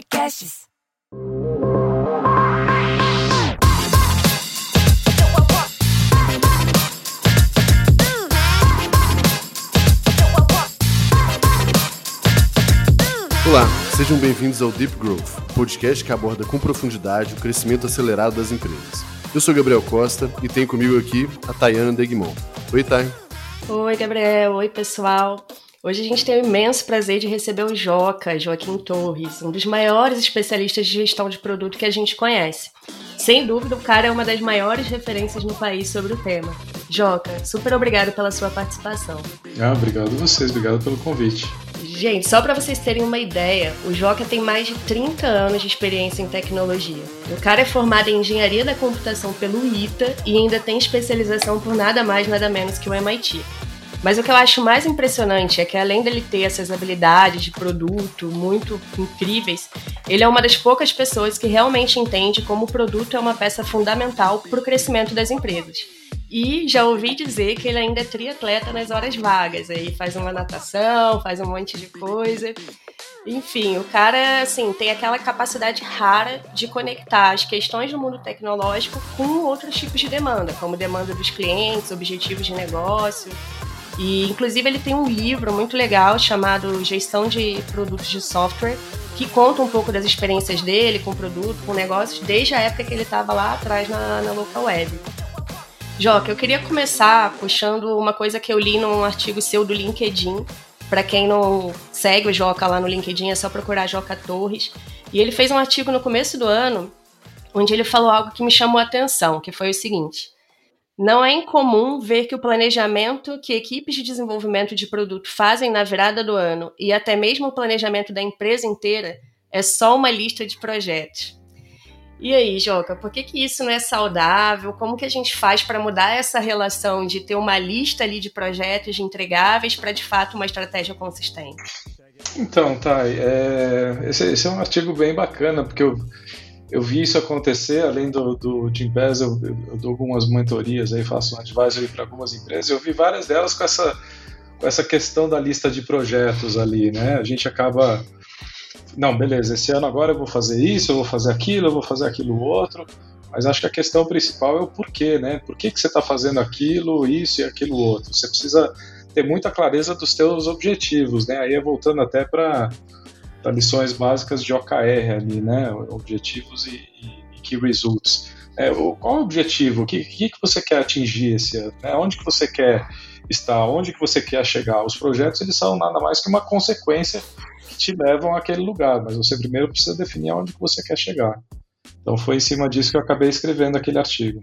Podcasts. Olá, sejam bem-vindos ao Deep Growth, podcast que aborda com profundidade o crescimento acelerado das empresas. Eu sou Gabriel Costa e tenho comigo aqui a Tayana Degmon. Oi, Tay. Oi, Gabriel. Oi, pessoal. Hoje a gente tem o imenso prazer de receber o Joca, Joaquim Torres, um dos maiores especialistas de gestão de produto que a gente conhece. Sem dúvida, o cara é uma das maiores referências no país sobre o tema. Joca, super obrigado pela sua participação. Ah, obrigado a vocês, obrigado pelo convite. Gente, só para vocês terem uma ideia, o Joca tem mais de 30 anos de experiência em tecnologia. O cara é formado em engenharia da computação pelo ITA e ainda tem especialização por nada mais nada menos que o MIT. Mas o que eu acho mais impressionante é que além dele ter essas habilidades de produto muito incríveis, ele é uma das poucas pessoas que realmente entende como o produto é uma peça fundamental para o crescimento das empresas. E já ouvi dizer que ele ainda é triatleta nas horas vagas, aí faz uma natação, faz um monte de coisa. Enfim, o cara, assim, tem aquela capacidade rara de conectar as questões do mundo tecnológico com outros tipos de demanda, como demanda dos clientes, objetivos de negócio. E, inclusive, ele tem um livro muito legal chamado Gestão de Produtos de Software, que conta um pouco das experiências dele com produto, com negócios, desde a época que ele estava lá atrás na, na local web. Joca, eu queria começar puxando uma coisa que eu li num artigo seu do LinkedIn. Para quem não segue o Joca lá no LinkedIn, é só procurar Joca Torres. E ele fez um artigo no começo do ano, onde ele falou algo que me chamou a atenção, que foi o seguinte: não é incomum ver que o planejamento que equipes de desenvolvimento de produto fazem na virada do ano e até mesmo o planejamento da empresa inteira é só uma lista de projetos. E aí, Joca, por que, que isso não é saudável? Como que a gente faz para mudar essa relação de ter uma lista ali de projetos de entregáveis para de fato uma estratégia consistente? Então, Thay, é, esse, esse, é um artigo bem bacana, porque eu, eu vi isso acontecer, além do, do Jim Pez, eu, eu, dou algumas mentorias aí, faço um advisory para algumas empresas, eu vi várias delas com essa, com essa questão da lista de projetos ali, né? A gente acaba não, beleza, esse ano agora eu vou fazer isso, eu vou fazer aquilo, eu vou fazer aquilo outro, mas acho que a questão principal é o porquê, né? Por que, que você está fazendo aquilo, isso e aquilo outro? Você precisa ter muita clareza dos seus objetivos, né? Aí é voltando até para lições básicas de OKR ali, né? Objetivos e, e, e Key Results. É, qual é o objetivo? O que, que, que você quer atingir esse ano? Né? Onde que você quer estar? Onde que você quer chegar? Os projetos, eles são nada mais que uma consequência te levam àquele lugar, mas você primeiro precisa definir aonde você quer chegar. Então foi em cima disso que eu acabei escrevendo aquele artigo.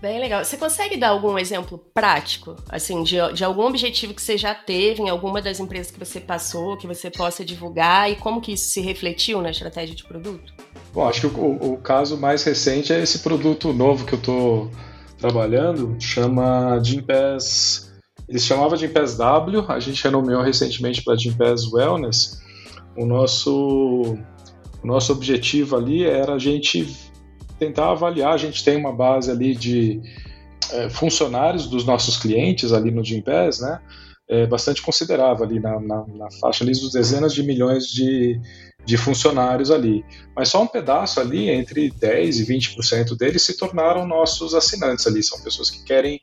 Bem legal. Você consegue dar algum exemplo prático, assim, de, de algum objetivo que você já teve em alguma das empresas que você passou, que você possa divulgar e como que isso se refletiu na estratégia de produto? Bom, acho que o, o caso mais recente é esse produto novo que eu estou trabalhando, chama Gympass eles chamavam de Gympass W, a gente renomeou recentemente para Gympass Wellness. O nosso, o nosso objetivo ali era a gente tentar avaliar, a gente tem uma base ali de é, funcionários dos nossos clientes ali no Gympass, né? É bastante considerável ali na, na, na faixa ali dos dezenas de milhões de, de funcionários ali. Mas só um pedaço ali, entre 10% e 20% deles, se tornaram nossos assinantes ali. São pessoas que querem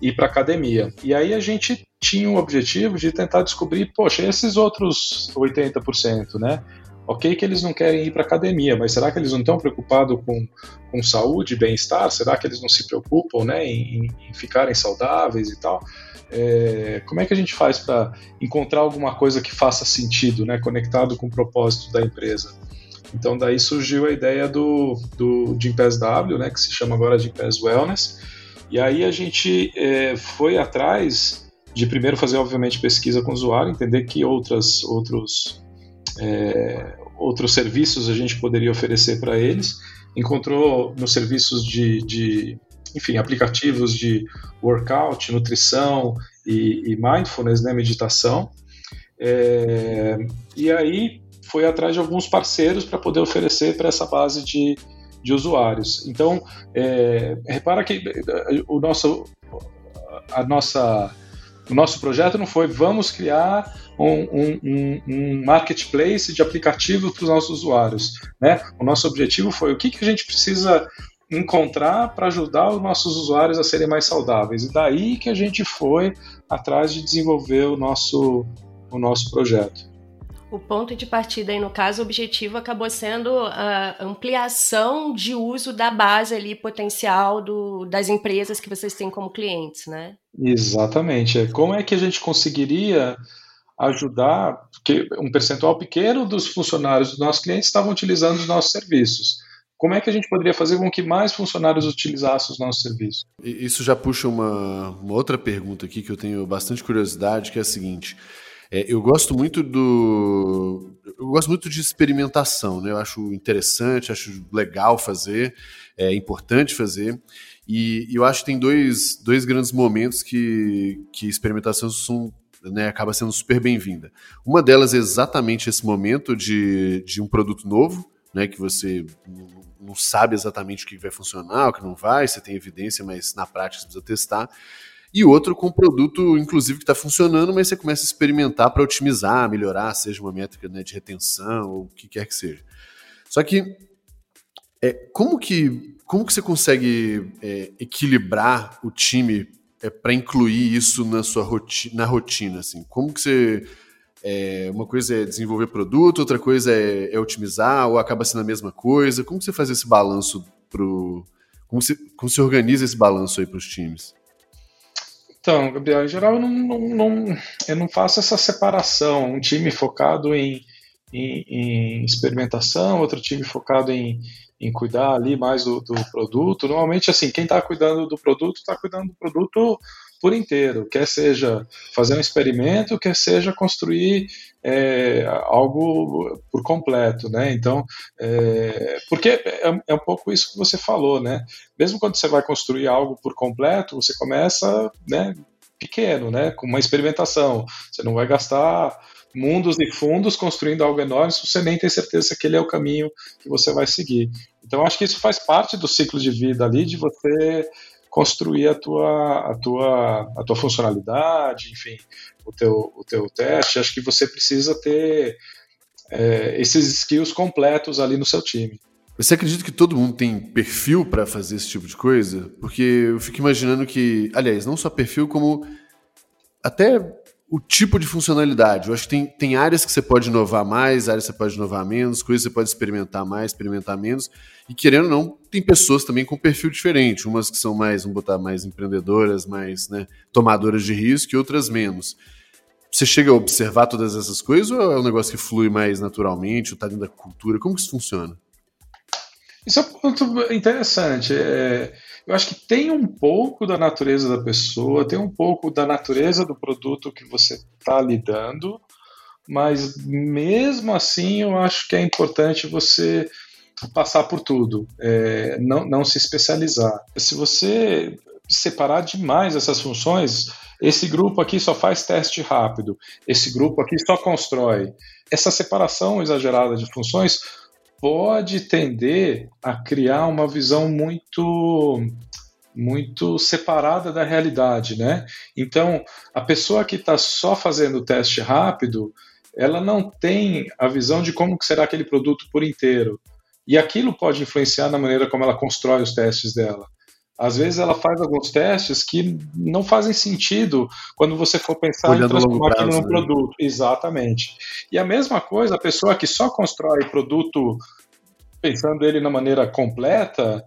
ir para academia. E aí a gente tinha o objetivo de tentar descobrir, poxa, esses outros 80%, né? Ok que eles não querem ir para academia, mas será que eles não estão preocupados com, com saúde, bem-estar? Será que eles não se preocupam né, em, em ficarem saudáveis e tal? É, como é que a gente faz para encontrar alguma coisa que faça sentido, né, conectado com o propósito da empresa? Então daí surgiu a ideia do, do Gympass W, né, que se chama agora Gympass Wellness, e aí a gente é, foi atrás de primeiro fazer, obviamente, pesquisa com o usuário, entender que outras, outros, é, outros serviços a gente poderia oferecer para eles. Encontrou nos serviços de, de, enfim, aplicativos de workout, nutrição e, e mindfulness, né, meditação. É, e aí foi atrás de alguns parceiros para poder oferecer para essa base de, de usuários. Então, é, repara que o nosso, a nossa O nosso projeto não foi vamos criar um, um, um marketplace de aplicativo para os nossos usuários. Né? O nosso objetivo foi o que, que a gente precisa encontrar para ajudar os nossos usuários a serem mais saudáveis. E daí que a gente foi atrás de desenvolver o nosso, o nosso projeto. O ponto de partida aí, no caso, o objetivo acabou sendo a ampliação de uso da base ali potencial do, das empresas que vocês têm como clientes, né? Exatamente. É, como é que a gente conseguiria ajudar, porque um percentual pequeno dos funcionários dos nossos clientes estavam utilizando os nossos serviços. Como é que a gente poderia fazer com que mais funcionários utilizassem os nossos serviços? Isso já puxa uma, uma outra pergunta aqui que eu tenho bastante curiosidade, que é a seguinte. É, eu gosto muito do. Eu gosto muito de experimentação, né? Eu acho interessante, acho legal fazer, é importante fazer. E, e eu acho que tem dois, dois grandes momentos que, que experimentação são né, acaba sendo super bem-vinda. Uma delas é exatamente esse momento de, de um produto novo, né, que você não sabe exatamente o que vai funcionar, o que não vai, você tem evidência, mas na prática você precisa testar. E outro com produto, inclusive, que está funcionando, mas você começa a experimentar para otimizar, melhorar, seja uma métrica né, de retenção ou o que quer que seja. Só que é, como que como que você consegue é, equilibrar o time é, para incluir isso na sua rotina, na rotina, assim? Como que você é, uma coisa é desenvolver produto, outra coisa é, é, otimizar, ou acaba sendo a mesma coisa? Como você faz esse balanço pro. Como você, como você organiza esse balanço aí para os times? Então, Gabriel, em geral eu não, não, não, eu não faço essa separação. Um time focado em, em, em experimentação, outro time focado em, em cuidar ali mais do, do produto. Normalmente, assim, quem está cuidando do produto está cuidando do produto por inteiro, quer seja fazer um experimento, quer seja construir é, algo por completo, né? Então, é, porque é, é, um pouco isso que você falou, né? Mesmo quando você vai construir algo por completo, você começa, né? Pequeno, né? Com uma experimentação. Você não vai gastar mundos e fundos construindo algo enorme se você nem tem certeza se aquele é o caminho que você vai seguir. Então, acho que isso faz parte do ciclo de vida ali, de você construir a tua, a tua, a tua funcionalidade, enfim, o teu, o teu teste. Acho que você precisa ter é, esses skills completos ali no seu time. Você acredita que todo mundo tem perfil para fazer esse tipo de coisa? Porque eu fico imaginando que, aliás, não só perfil, como até o tipo de funcionalidade. Eu acho que tem, tem áreas que você pode inovar mais, áreas que você pode inovar menos, coisas que você pode experimentar mais, experimentar menos. E querendo ou não, tem pessoas também com perfil diferente. Umas que são mais, vamos botar, mais empreendedoras, mais né, tomadoras de risco e outras menos. Você chega a observar todas essas coisas ou é um negócio que flui mais naturalmente, ou está dentro da cultura? Como que isso funciona? Isso é um ponto interessante. É, eu acho que tem um pouco da natureza da pessoa, tem um pouco da natureza do produto que você está lidando, mas mesmo assim eu acho que é importante você passar por tudo, é, não, não se especializar. Se você separar demais essas funções, esse grupo aqui só faz teste rápido, esse grupo aqui só constrói. Essa separação exagerada de funções pode tender a criar uma visão muito muito separada da realidade, né? Então, a pessoa que está só fazendo o teste rápido, ela não tem a visão de como será aquele produto por inteiro. E aquilo pode influenciar na maneira como ela constrói os testes dela. Às vezes ela faz alguns testes que não fazem sentido quando você for pensar Olhando em transformar aquilo num né? produto. Exatamente. E a mesma coisa, a pessoa que só constrói produto pensando ele na maneira completa,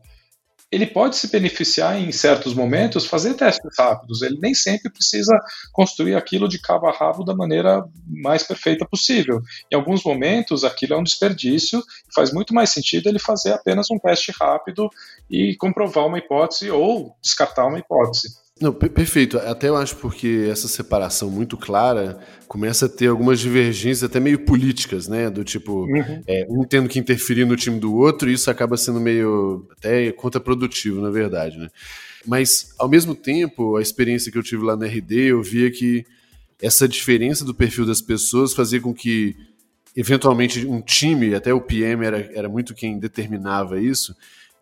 ele pode se beneficiar em certos momentos, fazer testes rápidos. Ele nem sempre precisa construir aquilo de cabo a rabo da maneira mais perfeita possível. Em alguns momentos, aquilo é um desperdício e faz muito mais sentido ele fazer apenas um teste rápido e comprovar uma hipótese ou descartar uma hipótese. Não, perfeito. Até eu acho porque essa separação muito clara começa a ter algumas divergências até meio políticas, né? Do tipo, uhum. é, um tendo que interferir no time do outro, e isso acaba sendo meio até contraprodutivo, na verdade, né? Mas, ao mesmo tempo, a experiência que eu tive lá na RD, eu via que essa diferença do perfil das pessoas fazia com que, eventualmente, um time, até o PM era, era muito quem determinava isso,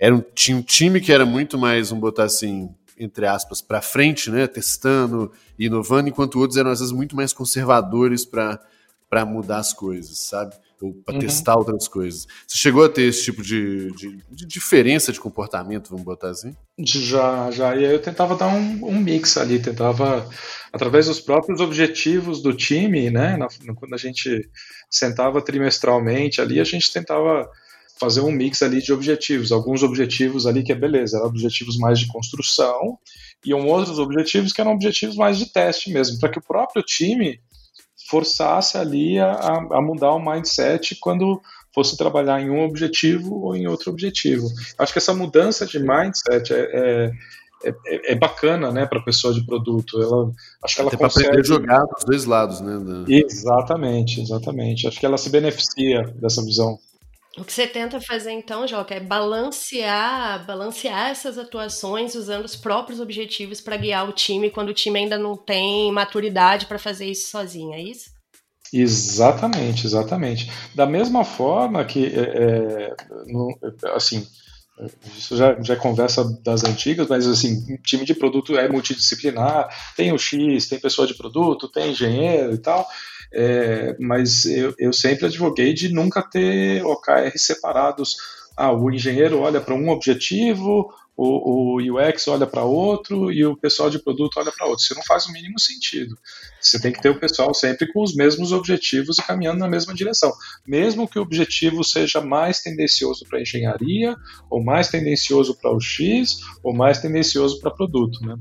era um, tinha um time que era muito mais, vamos botar assim, entre aspas, para frente, né, testando, inovando, enquanto outros eram às vezes muito mais conservadores para mudar as coisas, sabe? Ou para uhum. testar outras coisas. Você chegou a ter esse tipo de, de, de, diferença de comportamento, vamos botar assim? Já, já. E aí eu tentava dar um, um mix ali, tentava, através dos próprios objetivos do time, né? Na, quando a gente sentava trimestralmente ali, a gente tentava fazer um mix ali de objetivos. Alguns objetivos ali que é beleza, eram objetivos mais de construção, e outros objetivos que eram objetivos mais de teste mesmo, para que o próprio time forçasse ali a, a, mudar o mindset quando fosse trabalhar em um objetivo ou em outro objetivo. Acho que essa mudança de mindset é, é é, é, bacana, né, para a pessoa de produto. Ela, acho que ela Até consegue aprender a jogar dos dois lados, né? Exatamente, exatamente. Acho que ela se beneficia dessa visão. O que você tenta fazer então, Joca, é balancear, balancear essas atuações usando os próprios objetivos para guiar o time quando o time ainda não tem maturidade para fazer isso sozinho, é isso? Exatamente, exatamente. Da mesma forma que, é, é assim, isso já, já é conversa das antigas, mas assim, time de produto é multidisciplinar, tem o X, tem pessoa de produto, tem engenheiro e tal. É, mas eu, eu sempre advoguei de nunca ter OKR separados. Ah, o engenheiro olha para um objetivo, o, UX olha para outro e o pessoal de produto olha para outro. Isso não faz o mínimo sentido. Você tem que ter o pessoal sempre com os mesmos objetivos e caminhando na mesma direção. Mesmo que o objetivo seja mais tendencioso para engenharia, ou mais tendencioso para o X, ou mais tendencioso para produto. Né?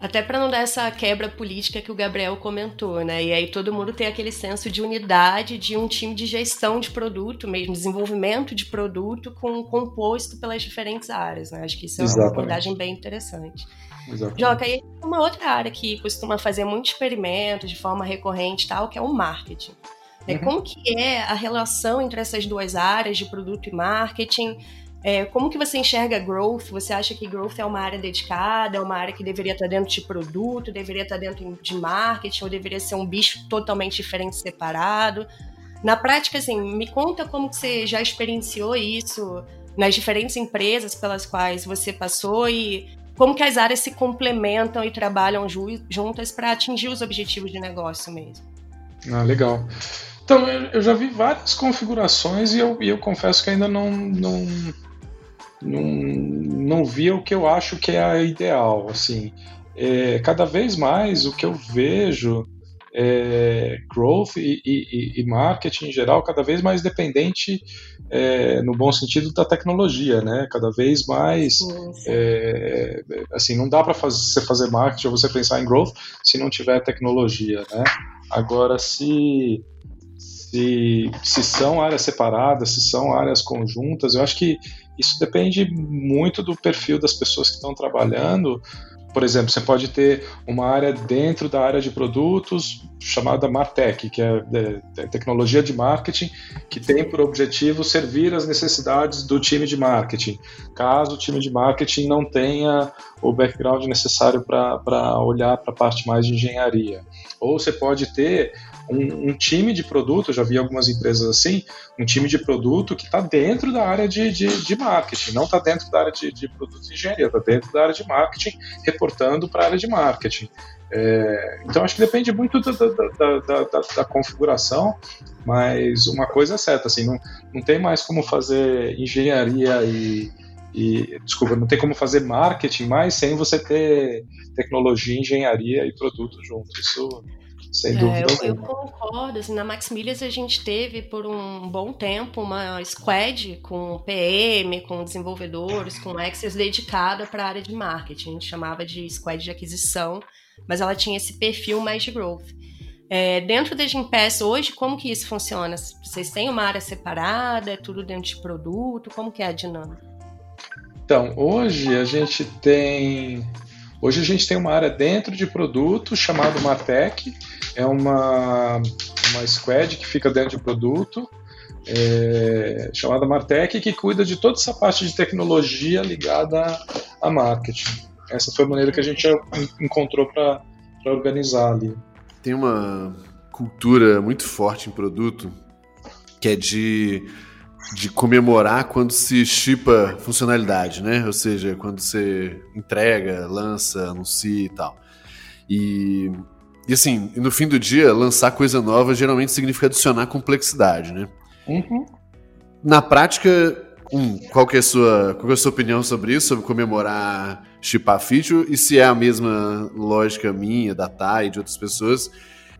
Até para não dar essa quebra política que o Gabriel comentou, né? E aí todo mundo tem aquele senso de unidade de um time de gestão de produto, mesmo desenvolvimento de produto com composto pelas diferentes áreas, né? Acho que isso é Exatamente. uma abordagem bem interessante. Exatamente. Joca, e uma outra área que costuma fazer muitos experimentos de forma recorrente tal, que é o marketing. Né? Uhum. Como que é a relação entre essas duas áreas de produto e marketing? É, como que você enxerga growth? Você acha que growth é uma área dedicada, é uma área que deveria estar dentro de produto, deveria estar dentro de marketing, ou deveria ser um bicho totalmente diferente, separado? Na prática, assim, me conta como que você já experienciou isso nas diferentes empresas pelas quais você passou e como que as áreas se complementam e trabalham ju juntas para atingir os objetivos de negócio mesmo. Ah, legal. Então, eu já vi várias configurações e eu, e eu confesso que ainda não, não, não, não via o que eu acho que é a ideal. Assim, é, cada vez mais o que eu vejo é growth e, e, e, marketing em geral cada vez mais dependente é, no bom sentido da tecnologia, né? Cada vez mais é, assim não dá para você fazer marketing ou você pensar em growth se não tiver tecnologia, né? Agora se se, se são áreas separadas, se são áreas conjuntas, eu acho que isso depende muito do perfil das pessoas que estão trabalhando. Por exemplo, você pode ter uma área dentro da área de produtos chamada Martech, que é, é, é tecnologia de marketing, que tem por objetivo servir as necessidades do time de marketing. Caso o time de marketing não tenha o background necessário para olhar para a parte mais de engenharia. Ou você pode ter um, um, time de produto, já vi algumas empresas assim, um time de produto que está dentro da área de, de, de marketing, não está dentro da área de, de produtos de engenharia, está dentro da área de marketing, reportando para a área de marketing. É, então acho que depende muito da, da, da, da, da configuração, mas uma coisa é certa, assim, não, não tem mais como fazer engenharia e, e desculpa, não tem como fazer marketing mais sem você ter tecnologia, engenharia e produto junto. Isso sem dúvida. É, eu, eu, concordo. Assim, na Maximilias a gente teve por um bom tempo uma squad com PM, com desenvolvedores, com Access dedicada para a área de marketing. A gente chamava de squad de aquisição, mas ela tinha esse perfil mais de growth. É, dentro da Gimpass hoje, como que isso funciona? Vocês têm uma área separada? É tudo dentro de produto? Como que é a dinâmica? Então, hoje a gente tem Hoje a gente tem uma área dentro de produto chamada Martech, é uma, uma squad que fica dentro de produto, é, chamada Martech, que cuida de toda essa parte de tecnologia ligada a marketing. Essa foi a maneira que a gente encontrou para organizar ali. Tem uma cultura muito forte em produto que é de de comemorar quando se chipa funcionalidade, né? Ou seja, quando você entrega, lança, anuncia e tal. E, e assim, no fim do dia, lançar coisa nova geralmente significa adicionar complexidade, né? Uhum. Na prática, um, qual, que é a sua, qual é a sua opinião sobre isso, sobre comemorar chipar feature, e se é a mesma lógica minha, da Thay e de outras pessoas,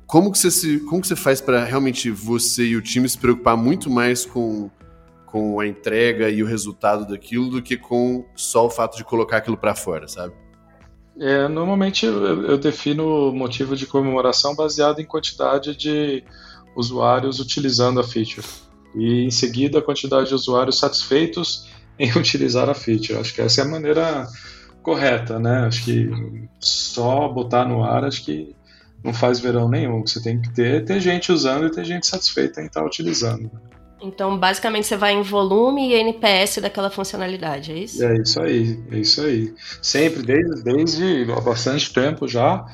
como que você, se, como que você faz para realmente você e o time se preocupar muito mais com, com a entrega e o resultado daquilo do que com só o fato de colocar aquilo para fora, sabe? É, normalmente eu, eu defino motivo de comemoração baseado em quantidade de usuários utilizando a feature e em seguida a quantidade de usuários satisfeitos em utilizar a feature. Acho que essa é a maneira correta, né? Acho que só botar no ar, acho que não faz verão nenhum. Você tem que ter ter gente usando e ter gente satisfeita em estar utilizando. Então, basicamente, você vai em volume e NPS daquela funcionalidade, é isso? É isso aí, é isso aí. Sempre, desde, desde há bastante tempo já,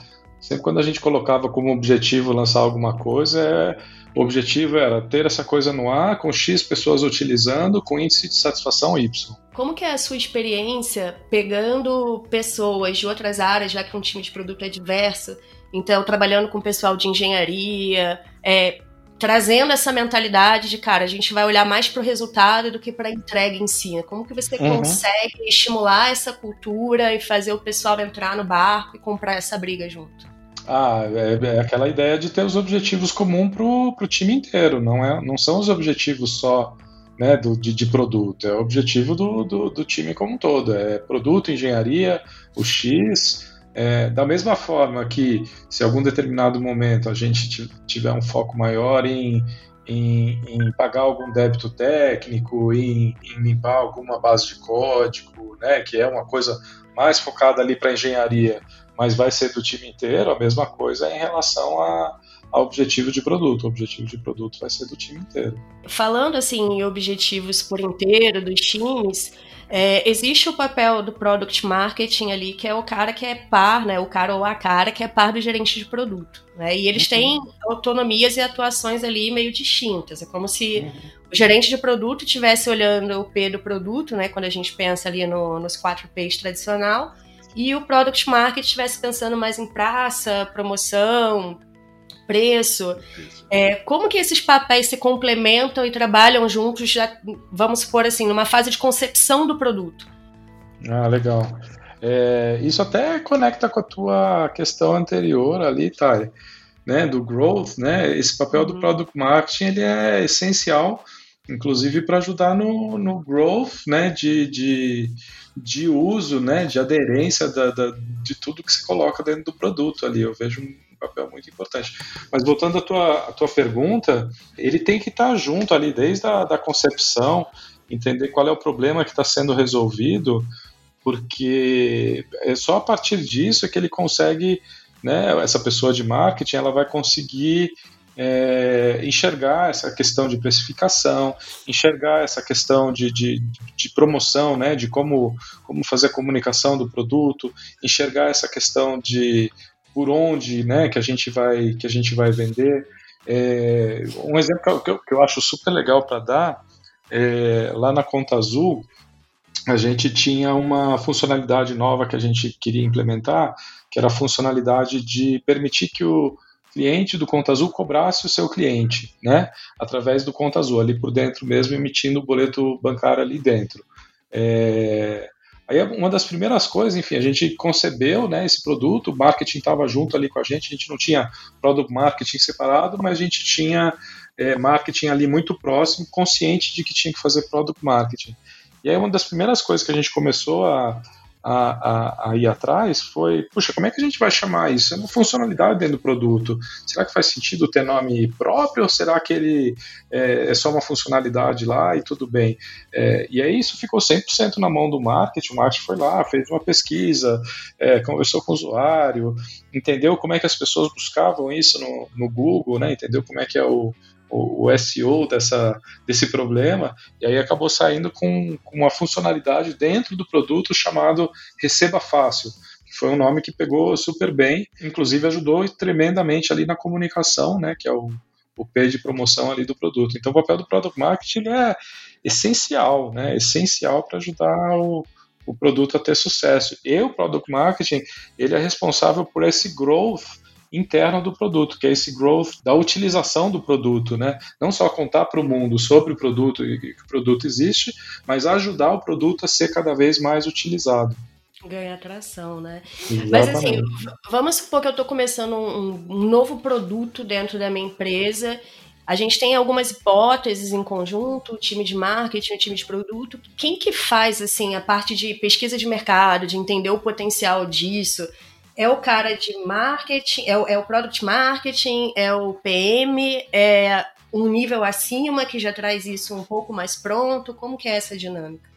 sempre quando a gente colocava como objetivo lançar alguma coisa, é, o objetivo era ter essa coisa no ar, com X pessoas utilizando, com índice de satisfação Y. Como que é a sua experiência pegando pessoas de outras áreas, já que um time de produto é diverso, então, trabalhando com o pessoal de engenharia, é, trazendo essa mentalidade de, cara, a gente vai olhar mais para o resultado do que para a entrega em si. Né? Como que você uhum. consegue estimular essa cultura e fazer o pessoal entrar no barco e comprar essa briga junto? Ah, é, é aquela ideia de ter os objetivos comuns para o time inteiro, não, é, não são os objetivos só né, do, de, de, produto, é o objetivo do, do, do time como um todo, é produto, engenharia, o X, é, da mesma forma que, se algum determinado momento a gente tiver um foco maior em, em, em pagar algum débito técnico, em, em, limpar alguma base de código, né, que é uma coisa mais focada ali para engenharia, mas vai ser do time inteiro, a mesma coisa em relação a, ao objetivo de produto. O objetivo de produto vai ser do time inteiro. Falando assim em objetivos por inteiro dos times, é, existe o papel do product marketing ali, que é o cara que é par, né? O cara ou a cara que é par do gerente de produto. Né? E eles uhum. têm autonomias e atuações ali meio distintas. É como se uhum. o gerente de produto estivesse olhando o P do produto, né? Quando a gente pensa ali no, nos quatro P's tradicional, e o product marketing estivesse pensando mais em praça, promoção, preço. É, como que esses papéis se complementam e trabalham juntos, já, vamos supor assim, numa fase de concepção do produto? Ah, legal. É, isso até conecta com a tua questão anterior ali, Thay, né, do growth, né, esse papel do uhum. product marketing ele é essencial, inclusive para ajudar no, no growth, né, de, de, de uso, né, de aderência da, da, de tudo que se coloca dentro do produto ali. Eu vejo papel muito importante. Mas voltando à tua, à tua pergunta, ele tem que estar junto ali desde a da concepção, entender qual é o problema que está sendo resolvido, porque é só a partir disso que ele consegue, né, essa pessoa de marketing, ela vai conseguir é, enxergar essa questão de precificação, enxergar essa questão de, de, de, promoção, né, de como, como fazer a comunicação do produto, enxergar essa questão de por onde né, que, a gente vai, que a gente vai vender. É, um exemplo que eu, que eu acho super legal para dar, é, lá na Conta Azul, a gente tinha uma funcionalidade nova que a gente queria implementar, que era a funcionalidade de permitir que o cliente do Conta Azul cobrasse o seu cliente, né, através do Conta Azul, ali por dentro mesmo, emitindo o boleto bancário ali dentro. É, Aí uma das primeiras coisas, enfim, a gente concebeu né, esse produto, o marketing estava junto ali com a gente, a gente não tinha product marketing separado, mas a gente tinha é, marketing ali muito próximo, consciente de que tinha que fazer product marketing. E aí uma das primeiras coisas que a gente começou a, a, a, a, ir atrás foi, puxa, como é que a gente vai chamar isso? É uma funcionalidade dentro do produto. Será que faz sentido ter nome próprio ou será que ele é, é só uma funcionalidade lá e tudo bem? É, e aí isso ficou 100% na mão do marketing. O marketing foi lá, fez uma pesquisa, é, conversou com o usuário, entendeu como é que as pessoas buscavam isso no, no Google, né? entendeu como é que é o, o, o SEO dessa, desse problema, e aí acabou saindo com, com uma funcionalidade dentro do produto chamado Receba Fácil, que foi um nome que pegou super bem, inclusive ajudou tremendamente ali na comunicação, né, que é o, o P de promoção ali do produto. Então o papel do Product Marketing é, essencial, né? Essencial para ajudar o, o produto a ter sucesso. E o Product Marketing, ele é responsável por esse growth interno do produto, que é esse growth da utilização do produto, né? Não só contar para o mundo sobre o produto e que o produto existe, mas ajudar o produto a ser cada vez mais utilizado. Ganhar atração, né? Exatamente. Mas assim, vamos supor que eu estou começando um, um novo produto dentro da minha empresa a gente tem algumas hipóteses em conjunto, o time de marketing, o time de produto. Quem que faz assim a parte de pesquisa de mercado, de entender o potencial disso? É o cara de marketing, é o, é o product marketing, é o PM, é um nível acima que já traz isso um pouco mais pronto? Como que é essa dinâmica?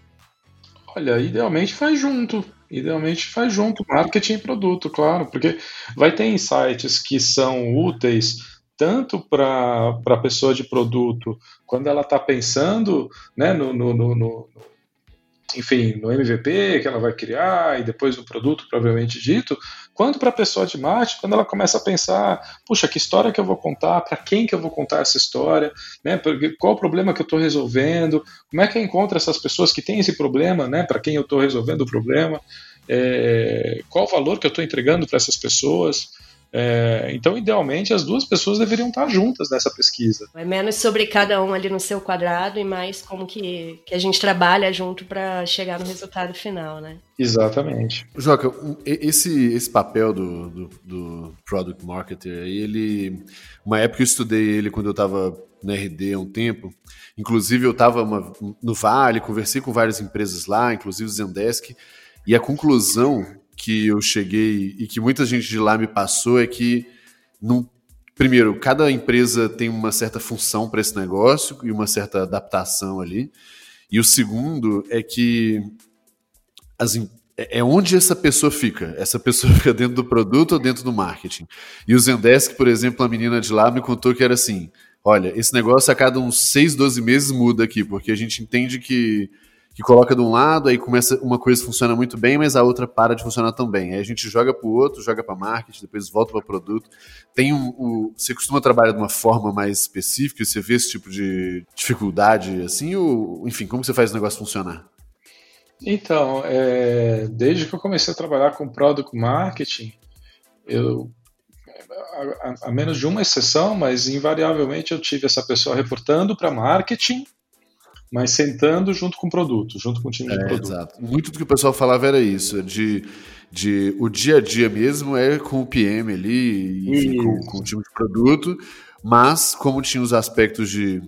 Olha, idealmente faz junto. Idealmente faz junto marketing e produto, claro, porque vai ter insights que são úteis tanto para a pessoa de produto, quando ela está pensando né, no, no, no, no, enfim, no MVP que ela vai criar e depois no produto provavelmente dito, quanto para a pessoa de marketing, quando ela começa a pensar, puxa, que história que eu vou contar, para quem que eu vou contar essa história, né, qual o problema que eu estou resolvendo, como é que eu encontro essas pessoas que têm esse problema, né, para quem eu estou resolvendo o problema, é, qual o valor que eu estou entregando para essas pessoas, é, então, idealmente, as duas pessoas deveriam estar juntas nessa pesquisa. É menos sobre cada um ali no seu quadrado e mais como que, que a gente trabalha junto para chegar no resultado final, né? Exatamente. Joca, esse, esse papel do, do, do Product Marketer, ele. Uma época eu estudei ele quando eu estava na RD há um tempo. Inclusive, eu estava no Vale, conversei com várias empresas lá, inclusive o Zendesk, e a conclusão que eu cheguei e que muita gente de lá me passou é que, primeiro, cada empresa tem uma certa função para esse negócio e uma certa adaptação ali. E o segundo é que as, é, é onde essa pessoa fica. Essa pessoa fica dentro do produto ou dentro do marketing. E o Zendesk, por exemplo, a menina de lá me contou que era assim: olha, esse negócio a cada uns 6, 12 meses muda aqui, porque a gente entende que que coloca de um lado, aí começa uma coisa funciona muito bem, mas a outra para de funcionar tão bem. Aí a gente joga para o outro, joga para marketing, depois volta para produto. Tem um, você costuma trabalhar de uma forma mais específica? Você vê esse tipo de dificuldade assim? Ou, enfim, como você faz o negócio funcionar? Então, é, desde que eu comecei a trabalhar com product marketing, eu a, a, menos de uma exceção, mas invariavelmente eu tive essa pessoa reportando para marketing mas sentando junto com o produto, junto com o time de é, produto. Exato. Muito do que o pessoal falava era isso, de, de o dia a dia mesmo é com o PM ali, enfim, com, com, o time de produto, mas como tinha os aspectos de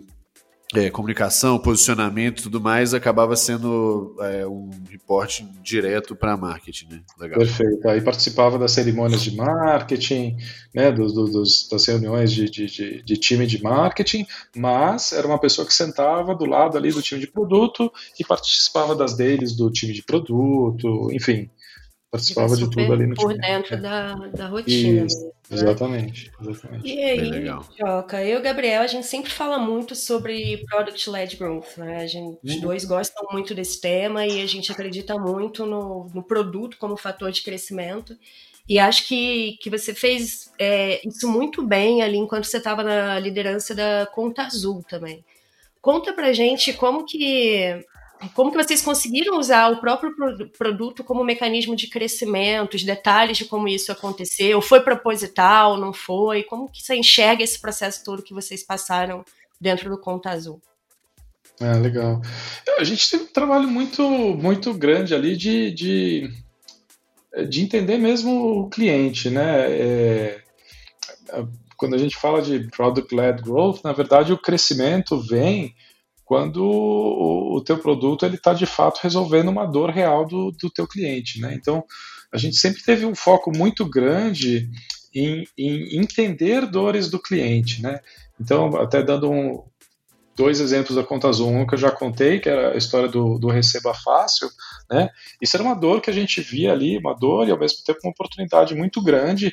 é, comunicação, posicionamento e tudo mais, acabava sendo é, um reporte direto para marketing, né? Legal. Perfeito. Aí participava das cerimônias de marketing, né, dos, dos das reuniões de, de, de, time de marketing, mas era uma pessoa que sentava do lado ali do time de produto e participava das deles do time de produto, enfim, participava de tudo ali no por time. Por dentro da, da rotina. Isso, né? exatamente, exatamente. E aí, Joca, eu e o Gabriel, a gente sempre fala muito sobre Product-Led Growth, né? A gente, os uhum. dois gostam muito desse tema e a gente acredita muito no, no produto como fator de crescimento. E acho que, que você fez é, isso muito bem ali enquanto você estava na liderança da Conta Azul também. Conta pra gente como que como que vocês conseguiram usar o próprio produto como mecanismo de crescimento, os detalhes de como isso aconteceu, foi proposital, não foi? Como que você enxerga esse processo todo que vocês passaram dentro do Conta Azul? É, legal. A gente teve um trabalho muito, muito grande ali de, de, de entender mesmo o cliente, né? É, quando a gente fala de product-led growth, na verdade o crescimento vem quando o, o teu produto ele está de fato resolvendo uma dor real do, do teu cliente, né? Então a gente sempre teve um foco muito grande em, em entender dores do cliente, né? Então até dando um, dois exemplos da conta Azul, um que eu já contei, que era a história do, do receba fácil, né? Isso era uma dor que a gente via ali, uma dor e ao mesmo tempo uma oportunidade muito grande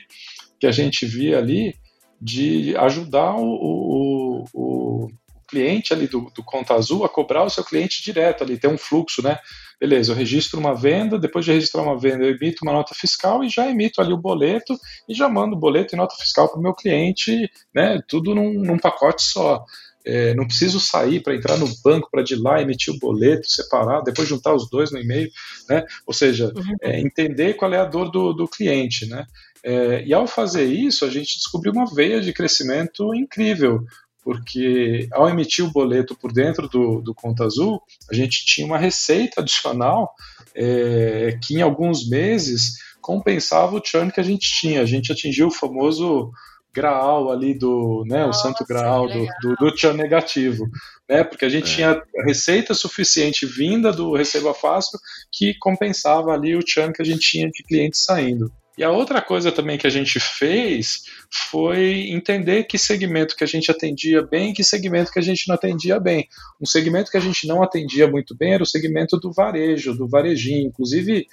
que a gente via ali de ajudar o, o, o, cliente ali do, do Conta Azul a cobrar o seu cliente direto ali, ter um fluxo, né? Beleza, eu registro uma venda, depois de registrar uma venda, eu emito uma nota fiscal e já emito ali o boleto e já mando o boleto e nota fiscal para o meu cliente, né? Tudo num, num pacote só. é, não preciso sair para entrar no banco para de lá emitir o boleto separado, depois juntar os dois no e-mail, né? Ou seja, uhum. é, entender qual é a dor do, do cliente, né? É, e ao fazer isso, a gente descobriu uma veia de crescimento incrível, porque ao emitir o boleto por dentro do, do Conta Azul, a gente tinha uma receita adicional é, que em alguns meses compensava o churn que a gente tinha. A gente atingiu o famoso graal ali do, né, Nossa, o santo graal do, do, do churn negativo, né, porque a gente é. tinha receita suficiente vinda do Receba Fácil que compensava ali o churn que a gente tinha de clientes saindo. E a outra coisa também que a gente fez foi entender que segmento que a gente atendia bem e que segmento que a gente não atendia bem. Um segmento que a gente não atendia muito bem era o segmento do varejo, do varejinho. Inclusive,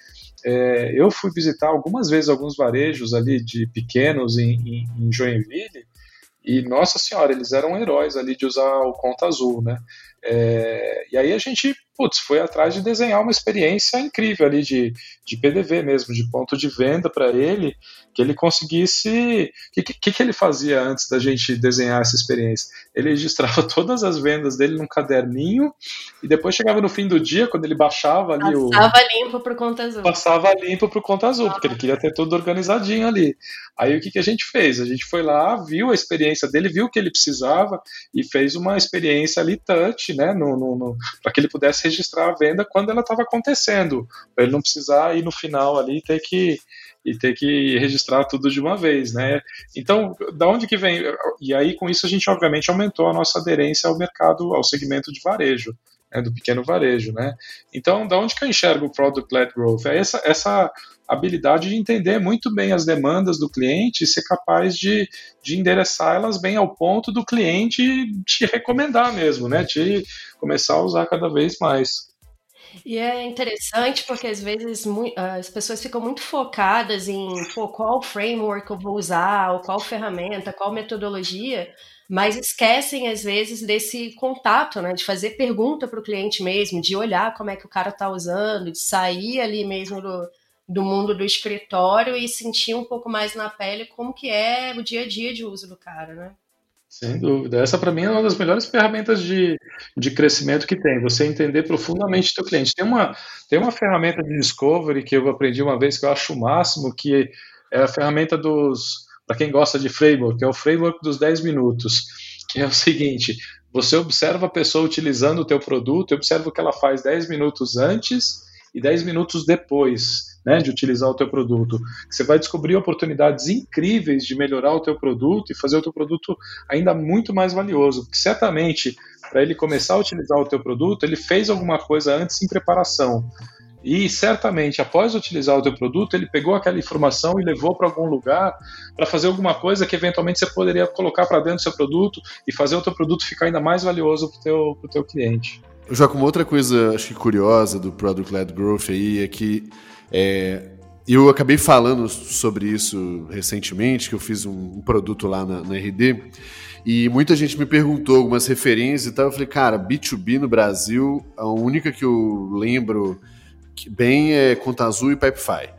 é, eu fui visitar algumas vezes alguns varejos ali de pequenos em, em, em Joinville e, nossa senhora, eles eram heróis ali de usar o Conta Azul, né? É, e aí a gente putz, foi atrás de desenhar uma experiência incrível ali de, de PDV mesmo, de ponto de venda para ele, que ele conseguisse. O que, que, que, ele fazia antes da gente desenhar essa experiência? Ele registrava todas as vendas dele num caderninho e depois chegava no fim do dia, quando ele baixava ali Passava o. Passava limpo pro Conta Azul. Passava limpo pro Conta Azul, porque ele queria ter tudo organizadinho ali. Aí o que, que a gente fez? A gente foi lá, viu a experiência dele, viu o que ele precisava e fez uma experiência ali touch, né, no, no, no para que ele pudesse registrar a venda quando ela estava acontecendo, para ele não precisar ir no final ali ter que e ter que registrar tudo de uma vez, né? Então, da onde que vem? E aí com isso a gente obviamente aumentou a nossa aderência ao mercado, ao segmento de varejo, né, do pequeno varejo, né? Então, da onde que eu enxergo o product led growth? É essa essa habilidade de entender muito bem as demandas do cliente e ser capaz de, de endereçá-las bem ao ponto do cliente te recomendar mesmo, né? De começar a usar cada vez mais. E é interessante porque às vezes as pessoas ficam muito focadas em pô, qual framework eu vou usar, ou qual ferramenta, qual metodologia, mas esquecem às vezes desse contato, né? De fazer pergunta para o cliente mesmo, de olhar como é que o cara está usando, de sair ali mesmo do, do mundo do escritório e sentir um pouco mais na pele como que é o dia a dia de uso do cara, né? Sem dúvida. Essa, para mim, é uma das melhores ferramentas de, de crescimento que tem. Você entender profundamente o teu cliente. Tem uma, tem uma ferramenta de discovery que eu aprendi uma vez que eu acho o máximo, que é a ferramenta dos... Para quem gosta de framework, é o framework dos 10 minutos, que é o seguinte, você observa a pessoa utilizando o teu produto, observa o que ela faz 10 minutos antes e 10 minutos depois né, de utilizar o teu produto. Você vai descobrir oportunidades incríveis de melhorar o teu produto e fazer o teu produto ainda muito mais valioso, porque certamente para ele começar a utilizar o teu produto, ele fez alguma coisa antes em preparação. E certamente, após utilizar o teu produto, ele pegou aquela informação e levou para algum lugar para fazer alguma coisa que eventualmente você poderia colocar para dentro do seu produto e fazer o teu produto ficar ainda mais valioso para o teu, teu cliente. Joaquim, uma outra coisa acho que curiosa do Product Led Growth aí é que é, eu acabei falando sobre isso recentemente, que eu fiz um, um produto lá na, na, RD, e muita gente me perguntou algumas referências e tal. Eu falei, cara, B2B no Brasil, a única que eu lembro bem é Conta Azul e Pipefy.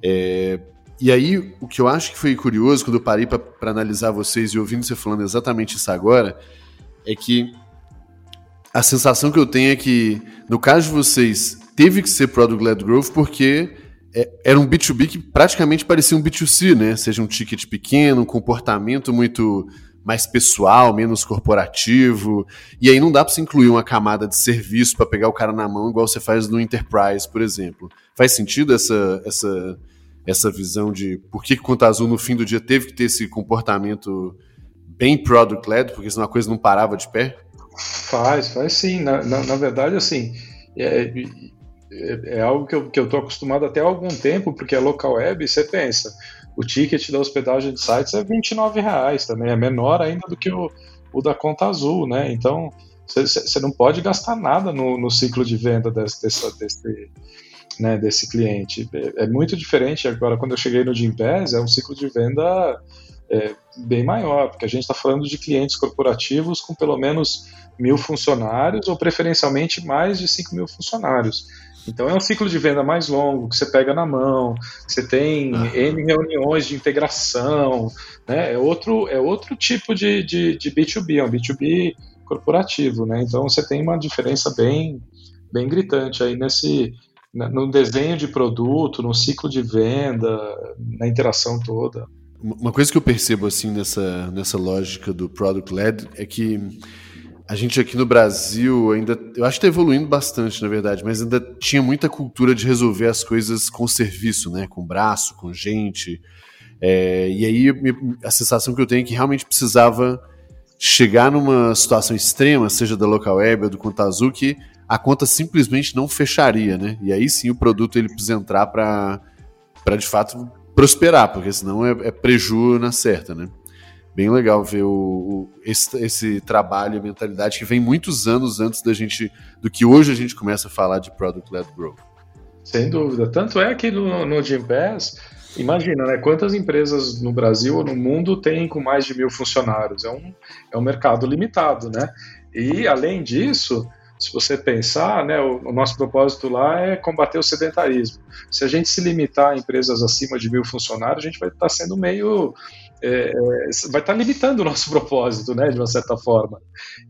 É, e aí, o que eu acho que foi curioso quando eu parei para analisar vocês e ouvindo você falando exatamente isso agora, é que a sensação que eu tenho é que, no caso de vocês, teve que ser Product-Led Growth porque é, era um B2B que praticamente parecia um B2C, né? Seja um ticket pequeno, um comportamento muito mais pessoal, menos corporativo. E aí não dá para você incluir uma camada de serviço para pegar o cara na mão, igual você faz no Enterprise, por exemplo. Faz sentido essa, essa, essa visão de por que, o Conta Azul no fim do dia teve que ter esse comportamento bem product-led, porque senão a coisa não parava de pé? Faz, faz sim. Na, na, na verdade, assim, é, é, é algo que eu, que eu tô acostumado até há algum tempo, porque é local web, você pensa, o ticket da hospedagem de sites é 29 reais também, é menor ainda do que o, o da conta azul, né? Então, você não pode gastar nada no, no ciclo de venda desse, desse, desse, né, desse cliente. É, é, muito diferente agora, quando eu cheguei no Gimpass, é um ciclo de venda é, bem maior, porque a gente está falando de clientes corporativos com pelo menos mil funcionários ou preferencialmente mais de 5 mil funcionários. Então é um ciclo de venda mais longo, que você pega na mão, você tem ah. N reuniões de integração, né? é, outro, é outro tipo de, de, de B2B, é um B2B corporativo, né? Então você tem uma diferença bem, bem gritante aí nesse no desenho de produto, no ciclo de venda, na interação toda. Uma coisa que eu percebo assim nessa, nessa lógica do product led é que a gente aqui no Brasil ainda, eu acho que está evoluindo bastante, na verdade, mas ainda tinha muita cultura de resolver as coisas com serviço, né? Com braço, com gente. É, e aí a sensação que eu tenho é que realmente precisava chegar numa situação extrema, seja da local web ou do Conta Azul, que a conta simplesmente não fecharia, né? E aí sim o produto ele precisa entrar para de fato prosperar, porque senão é, é prejuízo na certa, né? Bem legal ver o, o, esse, esse trabalho e mentalidade que vem muitos anos antes da gente do que hoje a gente começa a falar de product led growth. Sem dúvida. Tanto é que no, no Gympass Imagina, né? Quantas empresas no Brasil ou no mundo têm com mais de mil funcionários? É um, é um mercado limitado, né? E, além disso, se você pensar, né, o, o, nosso propósito lá é combater o sedentarismo. Se a gente se limitar a empresas acima de mil funcionários, a gente vai estar sendo meio. É, é vai estar limitando o nosso propósito, né, de uma certa forma.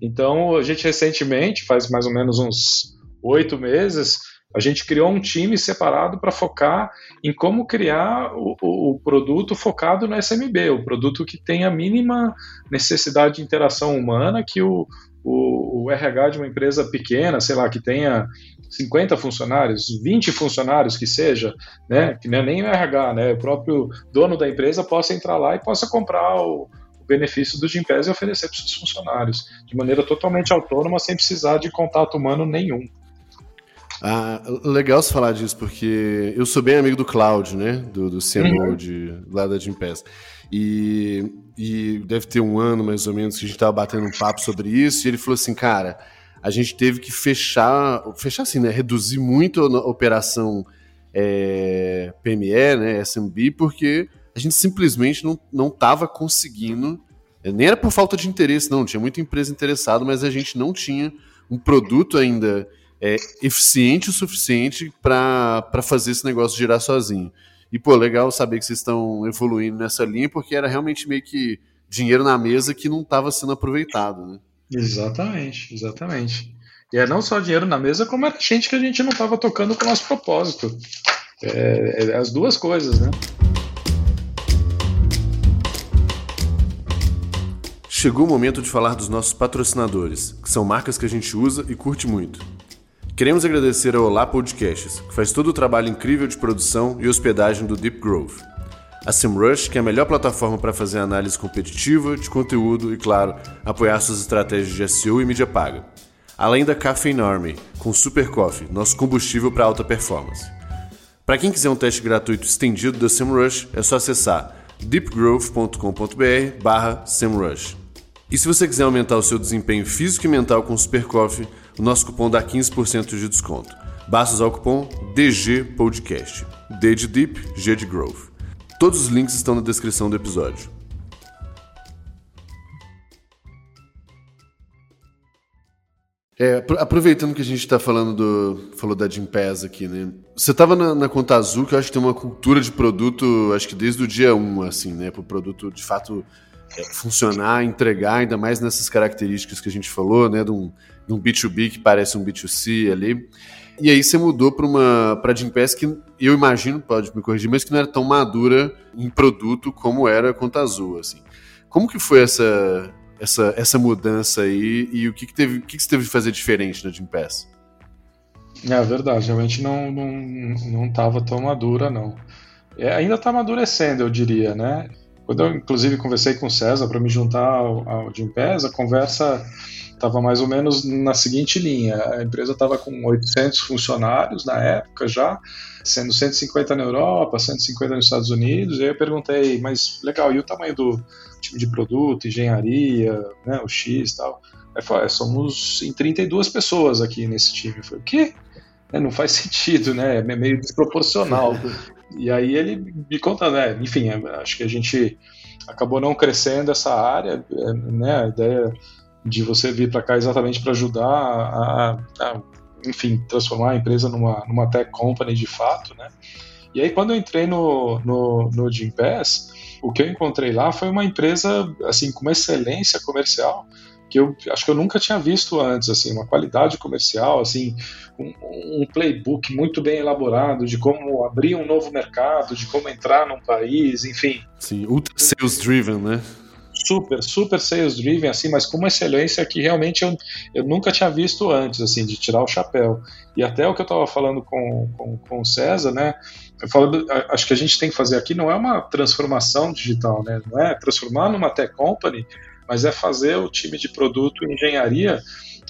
Então, a gente recentemente, faz mais ou menos uns oito meses, a gente criou um time separado para focar em como criar o, o, o, produto focado no SMB, o produto que tem a mínima necessidade de interação humana que o, o, o RH de uma empresa pequena, sei lá, que tenha 50 funcionários, 20 funcionários que seja, né, que não é nem o RH, né, o próprio dono da empresa possa entrar lá e possa comprar o, o benefício do Gimpass e oferecer para os seus funcionários, de maneira totalmente autônoma, sem precisar de contato humano nenhum. Ah, legal você falar disso, porque eu sou bem amigo do Cláudio, né? Do, do CMO uhum. de, lá da Gimpass. E, e deve ter um ano mais ou menos que a gente estava batendo um papo sobre isso, e ele falou assim, cara, a gente teve que fechar, fechar assim, né? Reduzir muito a operação é, PME, né? SMB, porque a gente simplesmente não, não conseguindo, nem era por falta de interesse, não, tinha muita empresa interessada, mas a gente não tinha um produto ainda é, eficiente o suficiente para fazer esse negócio girar sozinho. E, pô, legal saber que vocês estão evoluindo nessa linha, porque era realmente meio que dinheiro na mesa que não estava sendo aproveitado, né? Exatamente, exatamente. E é não só dinheiro na mesa, como era gente que a gente não estava tocando com o nosso propósito. É, é, as duas coisas, né? Chegou o momento de falar dos nossos patrocinadores, que são marcas que a gente usa e curte muito. Queremos agradecer ao Olá Podcasts, que faz todo o trabalho incrível de produção e hospedagem do Deep Grove. A SEMrush, que é a melhor plataforma para fazer análise competitiva, de conteúdo e, claro, apoiar suas estratégias de SEO e mídia paga. Além da Caffeine Army, com Super Coffee, nosso combustível para alta performance. Para quem quiser um teste gratuito estendido da SEMrush, é só acessar deepgrowth.com.br barra SEMrush. E se você quiser aumentar o seu desempenho físico e mental com Super Coffee, o nosso cupom dá 15% de desconto. Basta usar o cupom DG Podcast. D de Deep, G de Growth. Todos os links estão na descrição do episódio. É, aproveitando que a gente está falando do. falou da Gimpass aqui, né? Você estava na, na, Conta Azul, que eu acho que tem uma cultura de produto, acho que desde o dia 1, assim, né? Para o produto de fato é, funcionar, entregar, ainda mais nessas características que a gente falou, né? De um, de um B2B que parece um B2C ali. E aí você mudou para uma para Gimpass que eu imagino, pode me corrigir, mas que não era tão madura em produto como era a Conta Azul, assim. Como que foi essa essa, essa mudança aí e o que, que teve o que, que você teve de fazer diferente na Gimpass? É verdade, realmente não não estava tão madura não. É, ainda está amadurecendo, eu diria, né? Quando eu, inclusive, conversei com o César para me juntar ao, ao Gimpass, a conversa estava mais ou menos na seguinte linha: a empresa estava com 800 funcionários na época já, sendo 150 na Europa, 150 nos Estados Unidos. E aí eu perguntei, mas legal, e o tamanho do time de produto, engenharia, né, o X e tal? Aí falou, é, somos em 32 pessoas aqui nesse time. Eu falei, o quê? É, não faz sentido, né? É meio desproporcional. e aí ele me conta, né? Enfim, acho que a gente acabou não crescendo essa área, né? A ideia de você vir para cá exatamente para ajudar a, a, enfim, transformar a empresa numa, numa tech company de fato, né? E aí quando eu entrei no, no, no o que eu encontrei lá foi uma empresa, assim, com uma excelência comercial, que eu acho que eu nunca tinha visto antes, assim, uma qualidade comercial, assim, um, um, playbook muito bem elaborado de como abrir um novo mercado, de como entrar num país, enfim. Sim, ultra sales driven, né? Super, super sales driven, assim, mas com uma excelência que realmente eu, eu nunca tinha visto antes, assim, de tirar o chapéu. E até o que eu estava falando com, com, com o César, né? Eu falo, acho que a gente tem que fazer aqui não é uma transformação digital, né? Não é transformar numa tech company, mas é fazer o time de produto e engenharia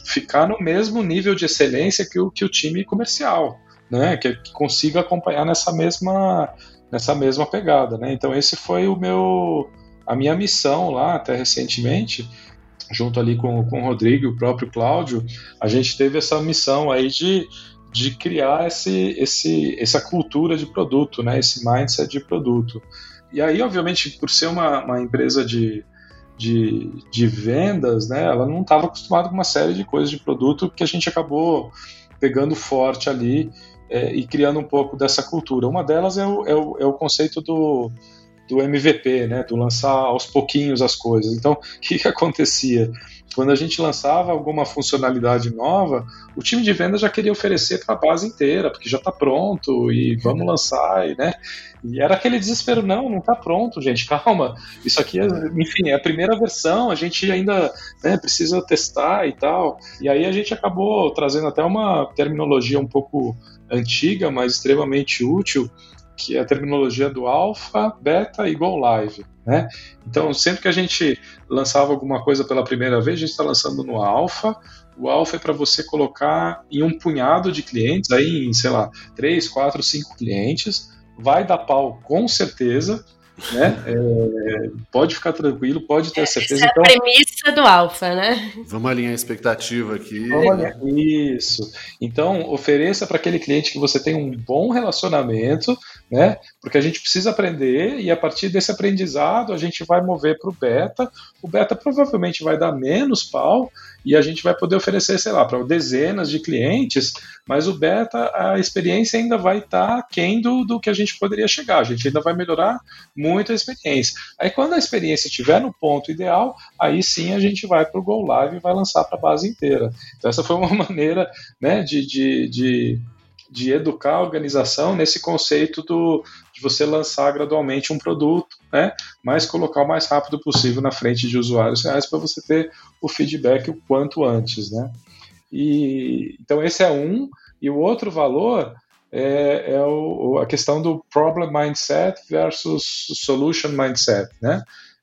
ficar no mesmo nível de excelência que o, que o time comercial, né? Que, que consiga acompanhar nessa mesma nessa mesma pegada, né? Então esse foi o meu a minha missão lá, até recentemente, junto ali com, com o Rodrigo e o próprio Cláudio, a gente teve essa missão aí de, de criar esse, esse, essa cultura de produto, né, esse mindset de produto. E aí, obviamente, por ser uma, uma empresa de, de, de vendas, né, ela não estava acostumada com uma série de coisas de produto que a gente acabou pegando forte ali é, e criando um pouco dessa cultura. Uma delas é o, é o, é o conceito do do MVP, né, do lançar aos pouquinhos as coisas. Então, o que, que acontecia? Quando a gente lançava alguma funcionalidade nova, o time de venda já queria oferecer para a base inteira, porque já está pronto e vamos lançar, e, né? E era aquele desespero, não, não está pronto, gente, calma. Isso aqui, é, enfim, é a primeira versão, a gente ainda né, precisa testar e tal. E aí a gente acabou trazendo até uma terminologia um pouco antiga, mas extremamente útil, que é a terminologia do alpha, beta e go live. Né? Então, sempre que a gente lançava alguma coisa pela primeira vez, a gente está lançando no alpha. O alpha é para você colocar em um punhado de clientes, aí em, sei lá, 3, 4, 5 clientes. Vai dar pau com certeza, né? É, pode ficar tranquilo, pode ter certeza. Essa é a então, premissa do alfa, né? Vamos alinhar a expectativa aqui. Alinhar. Isso. Então, ofereça para aquele cliente que você tem um bom relacionamento, né? Porque a gente precisa aprender e a partir desse aprendizado a gente vai mover para o beta. O beta provavelmente vai dar menos pau e a gente vai poder oferecer, sei lá, para dezenas de clientes, mas o beta, a experiência ainda vai estar tá quem do, do que a gente poderia chegar. A gente ainda vai melhorar muito a experiência. Aí quando a experiência estiver no ponto ideal, aí sim a gente vai para o Go Live e vai lançar para a base inteira. Então essa foi uma maneira né, de, de, de de educar a organização nesse conceito do, de você lançar gradualmente um produto, né, mas colocar o mais rápido possível na frente de usuários reais para você ter o feedback o quanto antes, né. E, então esse é um, e o outro valor é, é o, a questão do problem mindset versus solution mindset, né,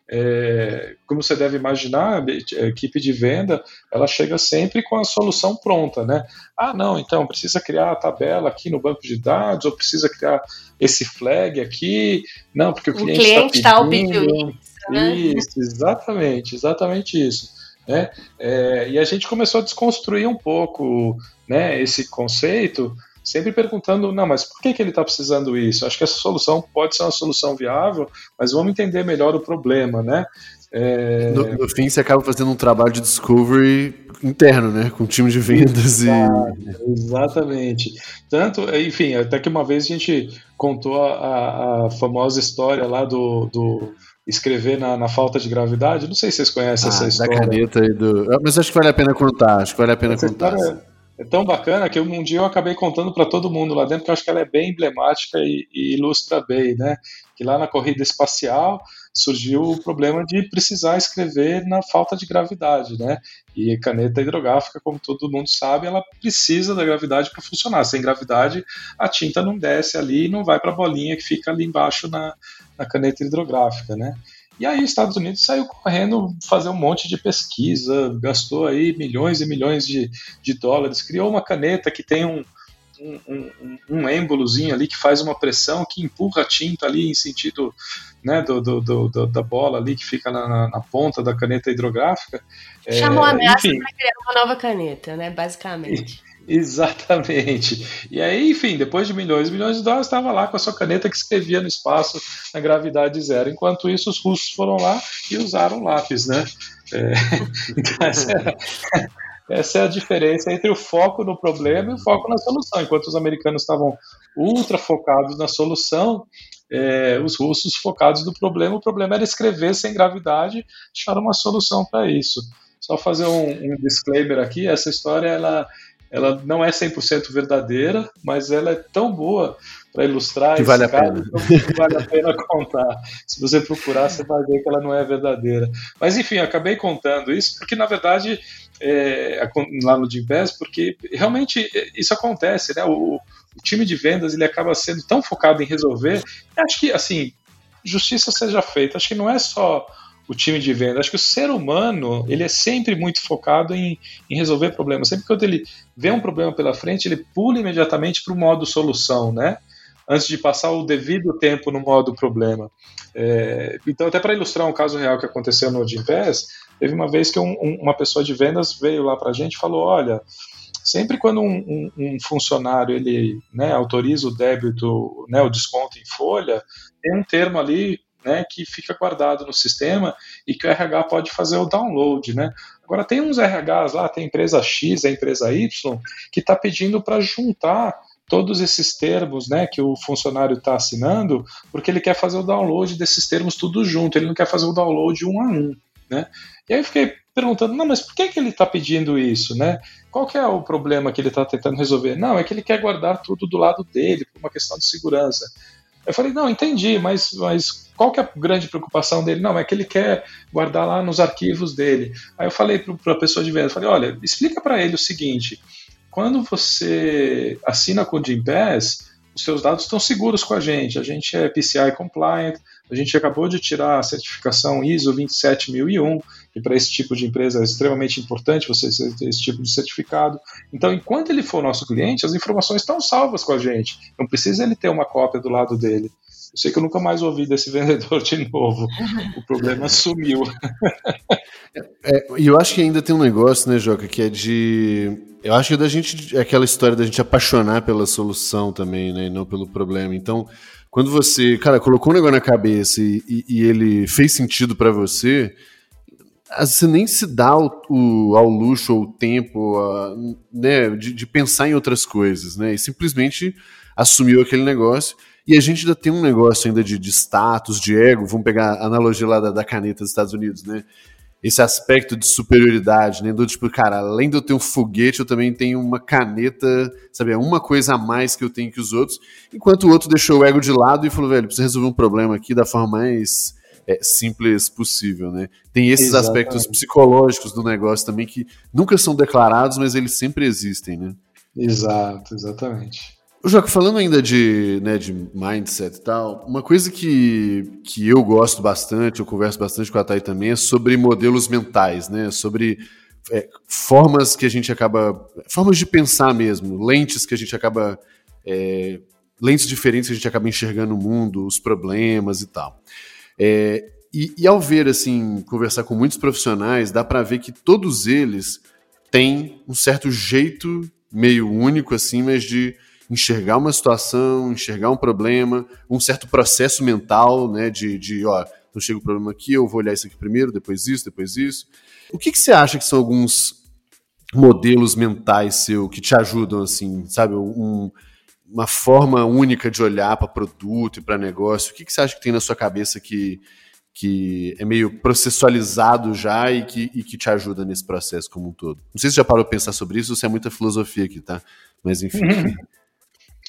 é, como você deve imaginar, a equipe de venda ela chega sempre com a solução pronta, né? Ah, não, então precisa criar a tabela aqui no banco de dados, ou precisa criar esse flag aqui, não, porque o, cliente, está pedindo. pedindo isso, né? isso, exatamente, exatamente isso. Né? É, e a gente começou a desconstruir um pouco né, esse conceito sempre perguntando, não, mas por que, que ele está precisando isso? Acho que essa solução pode ser uma solução viável, mas vamos entender melhor o problema, né? É... No, no, fim, você acaba fazendo um trabalho de discovery interno, né? Com o time de vendas Exato, e. Exatamente. Tanto, enfim, até que uma vez a gente contou a, a famosa história lá do, do escrever na, na, falta de gravidade. Não sei se vocês conhecem ah, essa história. Da caneta e do. Ah, mas acho que vale a pena contar. Acho que vale a pena essa contar. História é tão bacana que um dia eu acabei contando para todo mundo lá dentro, que eu acho que ela é bem emblemática e, e, ilustra bem, né? Que lá na corrida espacial surgiu o problema de precisar escrever na falta de gravidade, né? E caneta hidrográfica, como todo mundo sabe, ela precisa da gravidade para funcionar. Sem gravidade, a tinta não desce ali e não vai para a bolinha que fica ali embaixo na, na caneta hidrográfica, né? E aí os Estados Unidos saiu correndo fazer um monte de pesquisa, gastou aí milhões e milhões de, de dólares, criou uma caneta que tem um, um, um, um êmbolozinho ali que faz uma pressão que empurra a tinta ali em sentido né, do, do, do da bola ali que fica na, na, ponta da caneta hidrográfica. Chamou é, a ameaça para criar uma nova caneta, né, basicamente. Exatamente. E aí, enfim, depois de milhões e milhões de dólares, estava lá com a sua caneta que escrevia no espaço na gravidade zero. Enquanto isso, os russos foram lá e usaram lápis, né? É, então, essa é, essa é a diferença entre o foco no problema e o foco na solução. Enquanto os americanos estavam ultra focados na solução, é, os russos focados no problema, o problema era escrever sem gravidade, acharam uma solução para isso. só fazer um, um disclaimer aqui, essa história ela, ela não é 100% verdadeira, mas ela é tão boa para ilustrar que vale a pena. Então, que vale a pena contar. Se você procurar, você vai ver que ela não é verdadeira. Mas enfim, acabei contando isso porque na verdade é, lá no Gimpass, porque realmente é, isso acontece, né? O, o, time de vendas ele acaba sendo tão focado em resolver. Acho que assim, justiça seja feita. Acho que não é só o time de venda. Acho que o ser humano ele é sempre muito focado em, em resolver problemas. Sempre que ele vê um problema pela frente, ele pula imediatamente para o modo solução, né? Antes de passar o devido tempo no modo problema. É, então, até para ilustrar um caso real que aconteceu no Gimpass, teve uma vez que um, um, uma pessoa de vendas veio lá para a gente e falou: olha, sempre quando um, um, funcionário ele né, autoriza o débito, né, o desconto em folha, tem um termo ali né, que fica guardado no sistema e que o RH pode fazer o download, né? Agora tem uns RHs lá, tem empresa X, a empresa Y, que está pedindo para juntar todos esses termos né, que o funcionário está assinando, porque ele quer fazer o download desses termos tudo junto, ele não quer fazer o download um a um. Né? E aí eu fiquei perguntando, não, mas por que, que ele está pedindo isso? Né? Qual que é o problema que ele está tentando resolver? Não, é que ele quer guardar tudo do lado dele, por uma questão de segurança. Eu falei, não, entendi, mas, mas qual que é a grande preocupação dele? Não, é que ele quer guardar lá nos arquivos dele. Aí eu falei para a pessoa de venda, falei, olha, explica para ele o seguinte, quando você assina com o Gympass, os seus dados estão seguros com a gente. A gente é PCI compliant, a gente acabou de tirar a certificação ISO 27001, que para esse tipo de empresa é extremamente importante você ter esse tipo de certificado. Então, enquanto ele for nosso cliente, as informações estão salvas com a gente. Não precisa ele ter uma cópia do lado dele. Eu sei que eu nunca mais ouvi desse vendedor de novo. O problema sumiu. É, e eu acho que ainda tem um negócio, né, Joca, que é de. Eu acho que é da gente. É aquela história da gente apaixonar pela solução também, né? E não pelo problema. Então, quando você, cara, colocou um negócio na cabeça e, e, e ele fez sentido para você, você nem se dá o, o, ao luxo ou o tempo a, né, de, de, pensar em outras coisas, né? E simplesmente assumiu aquele negócio. E a gente ainda tem um negócio ainda de, de status, de ego. Vamos pegar a analogia lá da, da caneta dos Estados Unidos, né? Esse aspecto de superioridade, né? Do tipo, cara, além de eu ter um foguete, eu também tenho uma caneta, sabe? É uma coisa a mais que eu tenho que os outros. Enquanto o outro deixou o ego de lado e falou, velho, precisa resolver um problema aqui da forma mais é, simples possível, né? Tem esses Exatamente. aspectos psicológicos do negócio também que nunca são declarados, mas eles sempre existem, né? Exato, exatamente. Joca, falando ainda de, né, de mindset e tal, uma coisa que, que eu gosto bastante, eu converso bastante com a Thay também, é sobre modelos mentais, né? Sobre é, formas que a gente acaba. formas de pensar mesmo, lentes que a gente acaba. É, lentes diferentes que a gente acaba enxergando o mundo, os problemas e tal. É, e, e, ao ver, assim, conversar com muitos profissionais, dá para ver que todos eles têm um certo jeito meio único, assim, mas de enxergar uma situação, enxergar um problema, um certo processo mental, né, de, de ó, então chega o problema aqui, eu vou olhar isso aqui primeiro, depois isso, depois isso. O que, que você acha que são alguns modelos mentais seu que te ajudam, assim, sabe, um, uma forma única de olhar para produto e para negócio? O que, que você acha que tem na sua cabeça que, que é meio processualizado já e que, e que te ajuda nesse processo como um todo? Não sei se você já parou para pensar sobre isso se é muita filosofia aqui, tá? Mas enfim.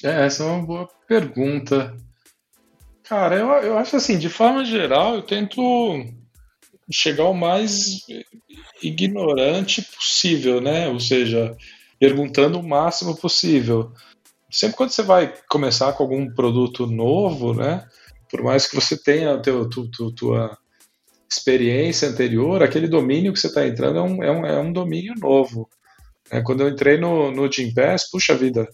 É, essa é uma boa pergunta. Cara, eu, eu acho assim, de forma geral, eu tento chegar o mais ignorante possível, né? Ou seja, perguntando o máximo possível. Sempre quando você vai começar com algum produto novo, né? Por mais que você tenha a teu, tu, tu, tua experiência anterior, aquele domínio que você está entrando é um, é, um, é um domínio novo. É, quando eu entrei no, no Pass, puxa vida,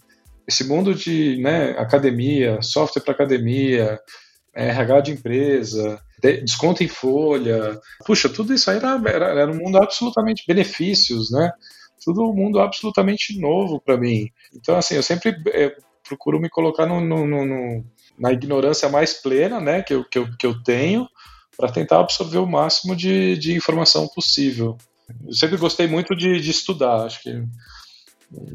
esse mundo de né, academia, software para academia, RH de empresa, desconto em folha, puxa, tudo isso aí era, era, era um mundo absolutamente benefícios, né? Tudo um mundo absolutamente novo para mim. Então, assim, eu sempre é, procuro me colocar no, no, no, na ignorância mais plena, né, que eu, que eu, que eu tenho, para tentar absorver o máximo de, de informação possível. Eu sempre gostei muito de, de estudar, acho que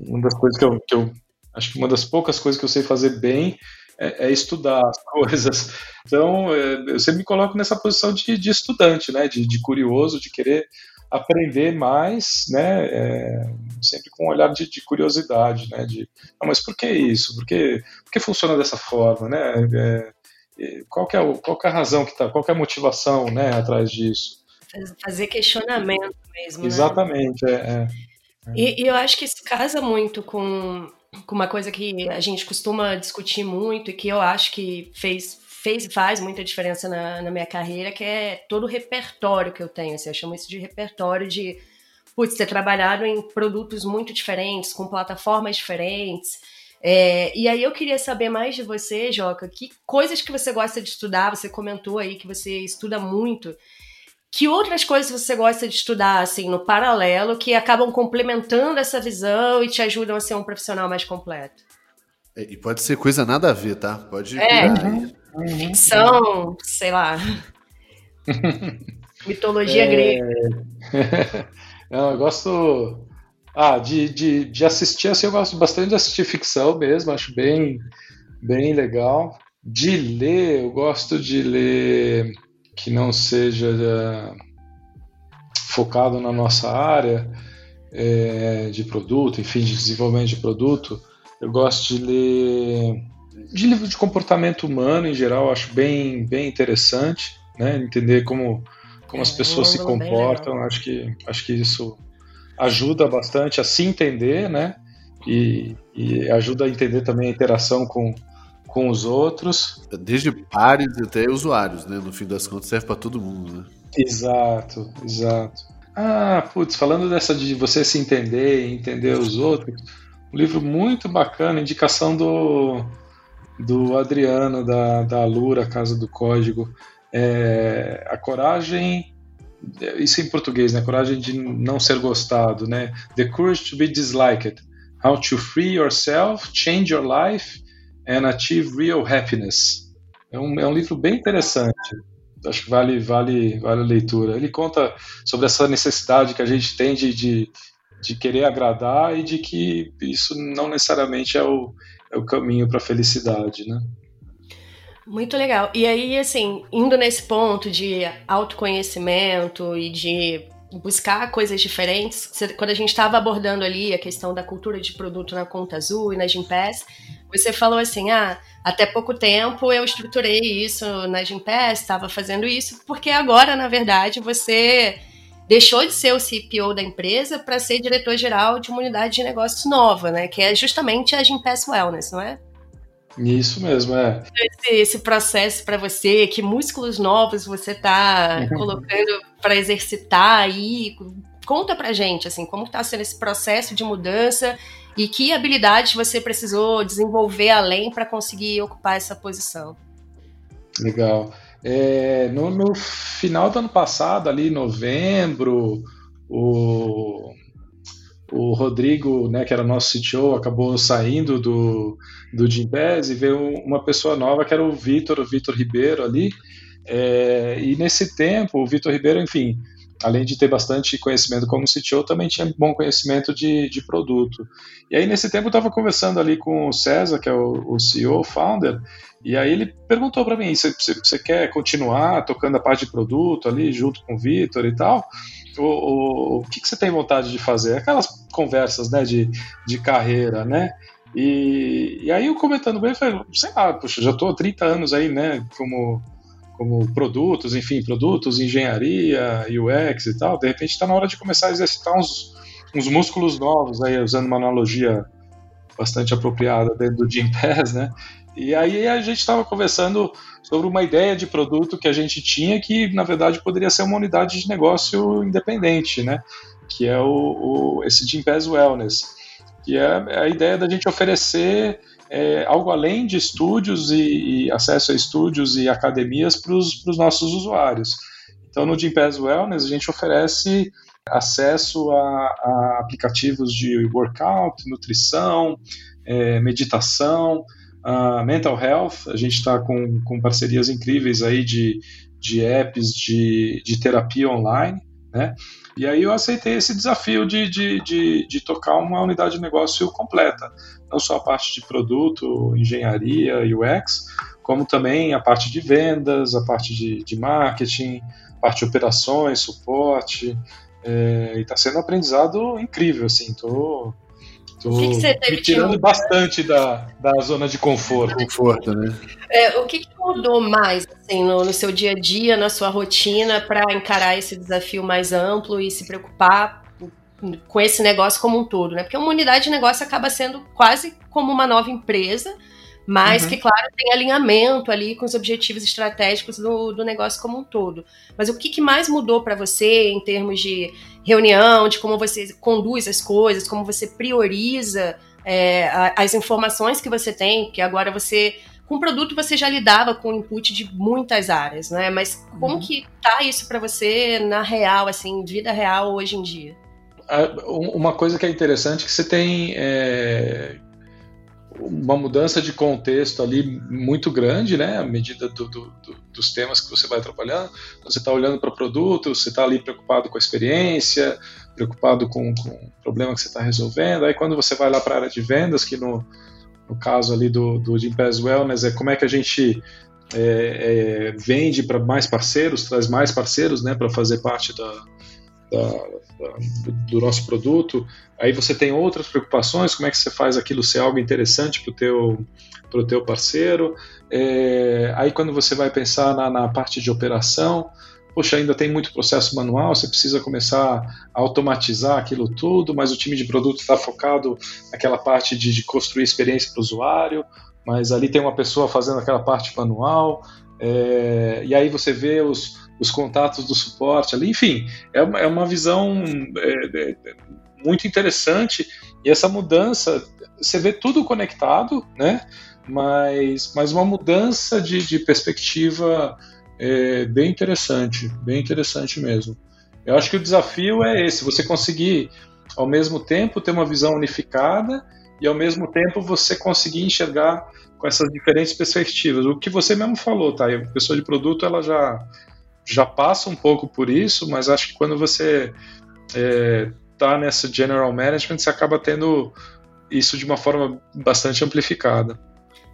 uma das coisas que eu, que eu Acho que uma das poucas coisas que eu sei fazer bem é, é estudar as coisas. Então, é, eu sempre me coloco nessa posição de, de estudante, né? De, de, curioso, de querer aprender mais, né, é, sempre com um olhar de, de, curiosidade, né, de, ah, mas por que isso? Por que, por que funciona dessa forma, né? É, qual, que é o, qual que é a razão que está, qual que é a motivação, né, atrás disso? Fazer questionamento mesmo, né? Exatamente, né? é, é. E, e eu acho que isso casa muito com, com uma coisa que a gente costuma discutir muito e que eu acho que fez fez faz muita diferença na, na minha carreira, que é todo o repertório que eu tenho. Assim, eu chamo isso de repertório de putz, ter trabalhado em produtos muito diferentes, com plataformas diferentes. É, e aí eu queria saber mais de você, Joca, que coisas que você gosta de estudar, você comentou aí que você estuda muito. Que outras coisas você gosta de estudar, assim, no paralelo, que acabam complementando essa visão e te ajudam a ser um profissional mais completo? É, e pode ser coisa nada a ver, tá? Pode. É, Uhum. Ficção, sei lá. Mitologia é... grega. Não, eu gosto. Ah, de, de, de assistir, assim, eu gosto bastante de assistir ficção mesmo, acho bem, bem legal. De ler, eu gosto de ler que não seja uh, focado na nossa área é, de produto, enfim, de desenvolvimento de produto. Eu gosto de ler de livro de comportamento humano em geral, acho bem, bem interessante, né? Entender como, como é, as pessoas se comportam, acho que, acho que isso ajuda bastante a se entender, né? E, e ajuda a entender também a interação com, com os outros. Desde pares até usuários, né? No fim das contas serve para todo mundo, né? Exato, exato. Ah, putz, falando dessa de você se entender e entender os outros, um livro muito bacana, indicação do do Adriano, da, da Lura, Casa do Código. É, a coragem, isso em português, né? Coragem de não ser gostado, né? The courage to be disliked. How to free yourself, change your life and achieve real happiness. É um, é um livro bem interessante. Acho que vale, vale, vale a leitura. Ele conta sobre essa necessidade que a gente tem de, de, de querer agradar e de que isso não necessariamente é o, é o caminho para a felicidade, né? Muito legal. E aí, assim, indo nesse ponto de autoconhecimento e de buscar coisas diferentes, quando a gente estava abordando ali a questão da cultura de produto na conta azul e na Gimpass, você falou assim, ah, até pouco tempo eu estruturei isso na Gimpass, estava fazendo isso, porque agora, na verdade, você deixou de ser o CPO da empresa para ser diretor-geral de uma unidade de negócios nova, né? Que é justamente a Gimpass Wellness, não é? Isso mesmo, é. Esse, esse processo para você, que músculos novos você está colocando para exercitar aí? Conta pra gente, assim, como está sendo esse processo de mudança e que habilidades você precisou desenvolver além para conseguir ocupar essa posição? Legal. É, no, no, final do ano passado, ali em novembro, o, o Rodrigo, né, que era nosso CTO, acabou saindo do, do Gimpass e veio uma pessoa nova que era o Vitor, o Vitor Ribeiro ali. É, e nesse tempo, o Vitor Ribeiro, enfim, além de ter bastante conhecimento como CTO, também tinha bom conhecimento de, de produto. E aí, nesse tempo, eu estava conversando ali com o César, que é o, o CEO, founder, e aí ele perguntou para mim: você quer continuar tocando a parte de produto ali, junto com o Vitor e tal? O, o, o que, que, você tem vontade de fazer? Aquelas conversas né, de, de carreira, né? E, e aí eu comentando bem, eu falei, sei lá, puxa, já estou há 30 anos aí, né, como como produtos, enfim, produtos, engenharia, UX e tal, de repente está na hora de começar a exercitar uns, uns músculos novos, aí, usando uma analogia bastante apropriada dentro do Jim Pass, né? E aí a gente estava conversando sobre uma ideia de produto que a gente tinha que, na verdade, poderia ser uma unidade de negócio independente, né? Que é o, o esse Jim Pass Wellness, que é a ideia da gente oferecer é, algo além de estúdios e, e, acesso a estúdios e academias para os nossos usuários. Então, no Gympass Wellness, a gente oferece acesso a, a aplicativos de workout, nutrição, é, meditação, mental health. A gente está com, com parcerias incríveis aí de, de apps de, de terapia online, né? E aí eu aceitei esse desafio de, de, de, de, tocar uma unidade de negócio completa, não só a parte de produto, engenharia, UX, como também a parte de vendas, a parte de, de marketing, parte de operações, suporte, É, e está sendo um aprendizado incrível, assim. Tô que que você teve me tirando bastante da, da zona de conforto. Conforto, né? É, o que, que, mudou mais assim, no, no, seu dia a dia, na sua rotina, para encarar esse desafio mais amplo e se preocupar com esse negócio como um todo, né? Porque uma unidade de negócio acaba sendo quase como uma nova empresa, mas uhum. que, claro, tem alinhamento ali com os objetivos estratégicos do, do negócio como um todo. Mas o que, que mais mudou para você em termos de reunião, de como você conduz as coisas, como você prioriza é, as informações que você tem, que agora você com o produto você já lidava com o input de muitas áreas, né? Mas como uhum. que tá isso para você na real, assim, vida real hoje em dia? Uma coisa que é interessante é que você tem é, uma mudança de contexto ali muito grande, né? À medida do, do, do, dos temas que você vai trabalhando. Você está olhando para o produto, você está ali preocupado com a experiência, preocupado com, com o problema que você está resolvendo. Aí quando você vai lá para a área de vendas, que no, no caso ali do, do Gimpass Wellness é como é que a gente é, é, vende para mais parceiros, traz mais parceiros, né? Para fazer parte da da, da, do nosso produto, aí você tem outras preocupações, como é que você faz aquilo ser algo interessante para o teu, pro teu parceiro, é, aí quando você vai pensar na, na parte de operação, poxa, ainda tem muito processo manual, você precisa começar a automatizar aquilo tudo, mas o time de produto está focado naquela parte de, de construir experiência para o usuário, mas ali tem uma pessoa fazendo aquela parte manual, é, e aí você vê os, os contatos do suporte ali, enfim, é uma, é uma visão é, é, muito interessante e essa mudança, você vê tudo conectado, né? Mas, mas uma mudança de, de perspectiva é, bem interessante, bem interessante mesmo. Eu acho que o desafio é esse, você conseguir ao mesmo tempo ter uma visão unificada e ao mesmo tempo você conseguir enxergar com essas diferentes perspectivas. O que você mesmo falou, tá? A pessoa de produto ela já já passa um pouco por isso, mas acho que quando você está é, nessa general management, você acaba tendo isso de uma forma bastante amplificada.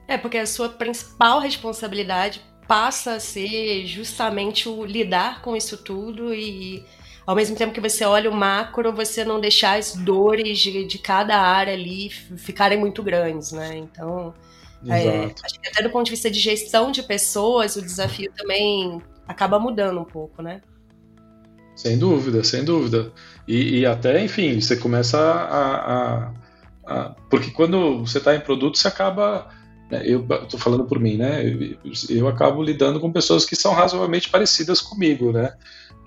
É, porque a sua principal responsabilidade passa a ser justamente o lidar com isso tudo e ao mesmo tempo que você olha o macro, você não deixar as dores de, de cada área ali ficarem muito grandes, né? Então, é, acho que até do ponto de vista de gestão de pessoas, o desafio também acaba mudando um pouco, né? Sem dúvida, sem dúvida. E, e até, enfim, você começa a. a, a porque quando você está em produto, você acaba. Né, eu estou falando por mim, né? Eu, eu, acabo lidando com pessoas que são razoavelmente parecidas comigo, né?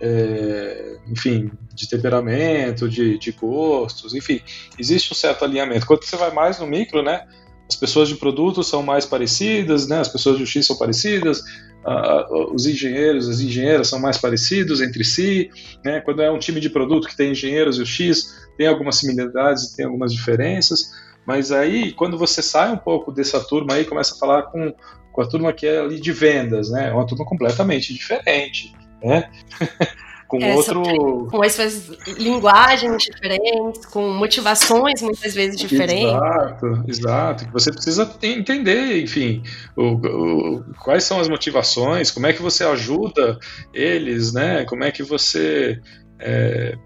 É, enfim, de temperamento, de, de gostos, enfim, existe um certo alinhamento. Quando você vai mais no micro, né? As pessoas de produto são mais parecidas, né? As pessoas de X são parecidas, uh, os engenheiros, as engenheiras são mais parecidos entre si, né? Quando é um time de produto que tem engenheiros e o X, tem algumas similaridades tem algumas diferenças, mas aí quando você sai um pouco dessa turma aí, começa a falar com, com a turma que é ali de vendas, né? É uma turma completamente diferente, né? com é, outro. Com essas linguagens diferentes, com motivações muitas vezes diferentes. Exato, exato. Você precisa entender, enfim, o, o, quais são as motivações, como é que você ajuda eles, né? Como é que você. É,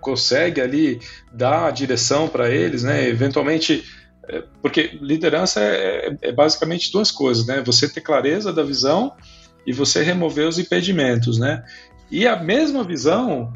consegue ali dar a direção para eles, né? Eventualmente, é, porque liderança é, é, basicamente duas coisas, né? Você ter clareza da visão e você remover os impedimentos, né? E a mesma visão,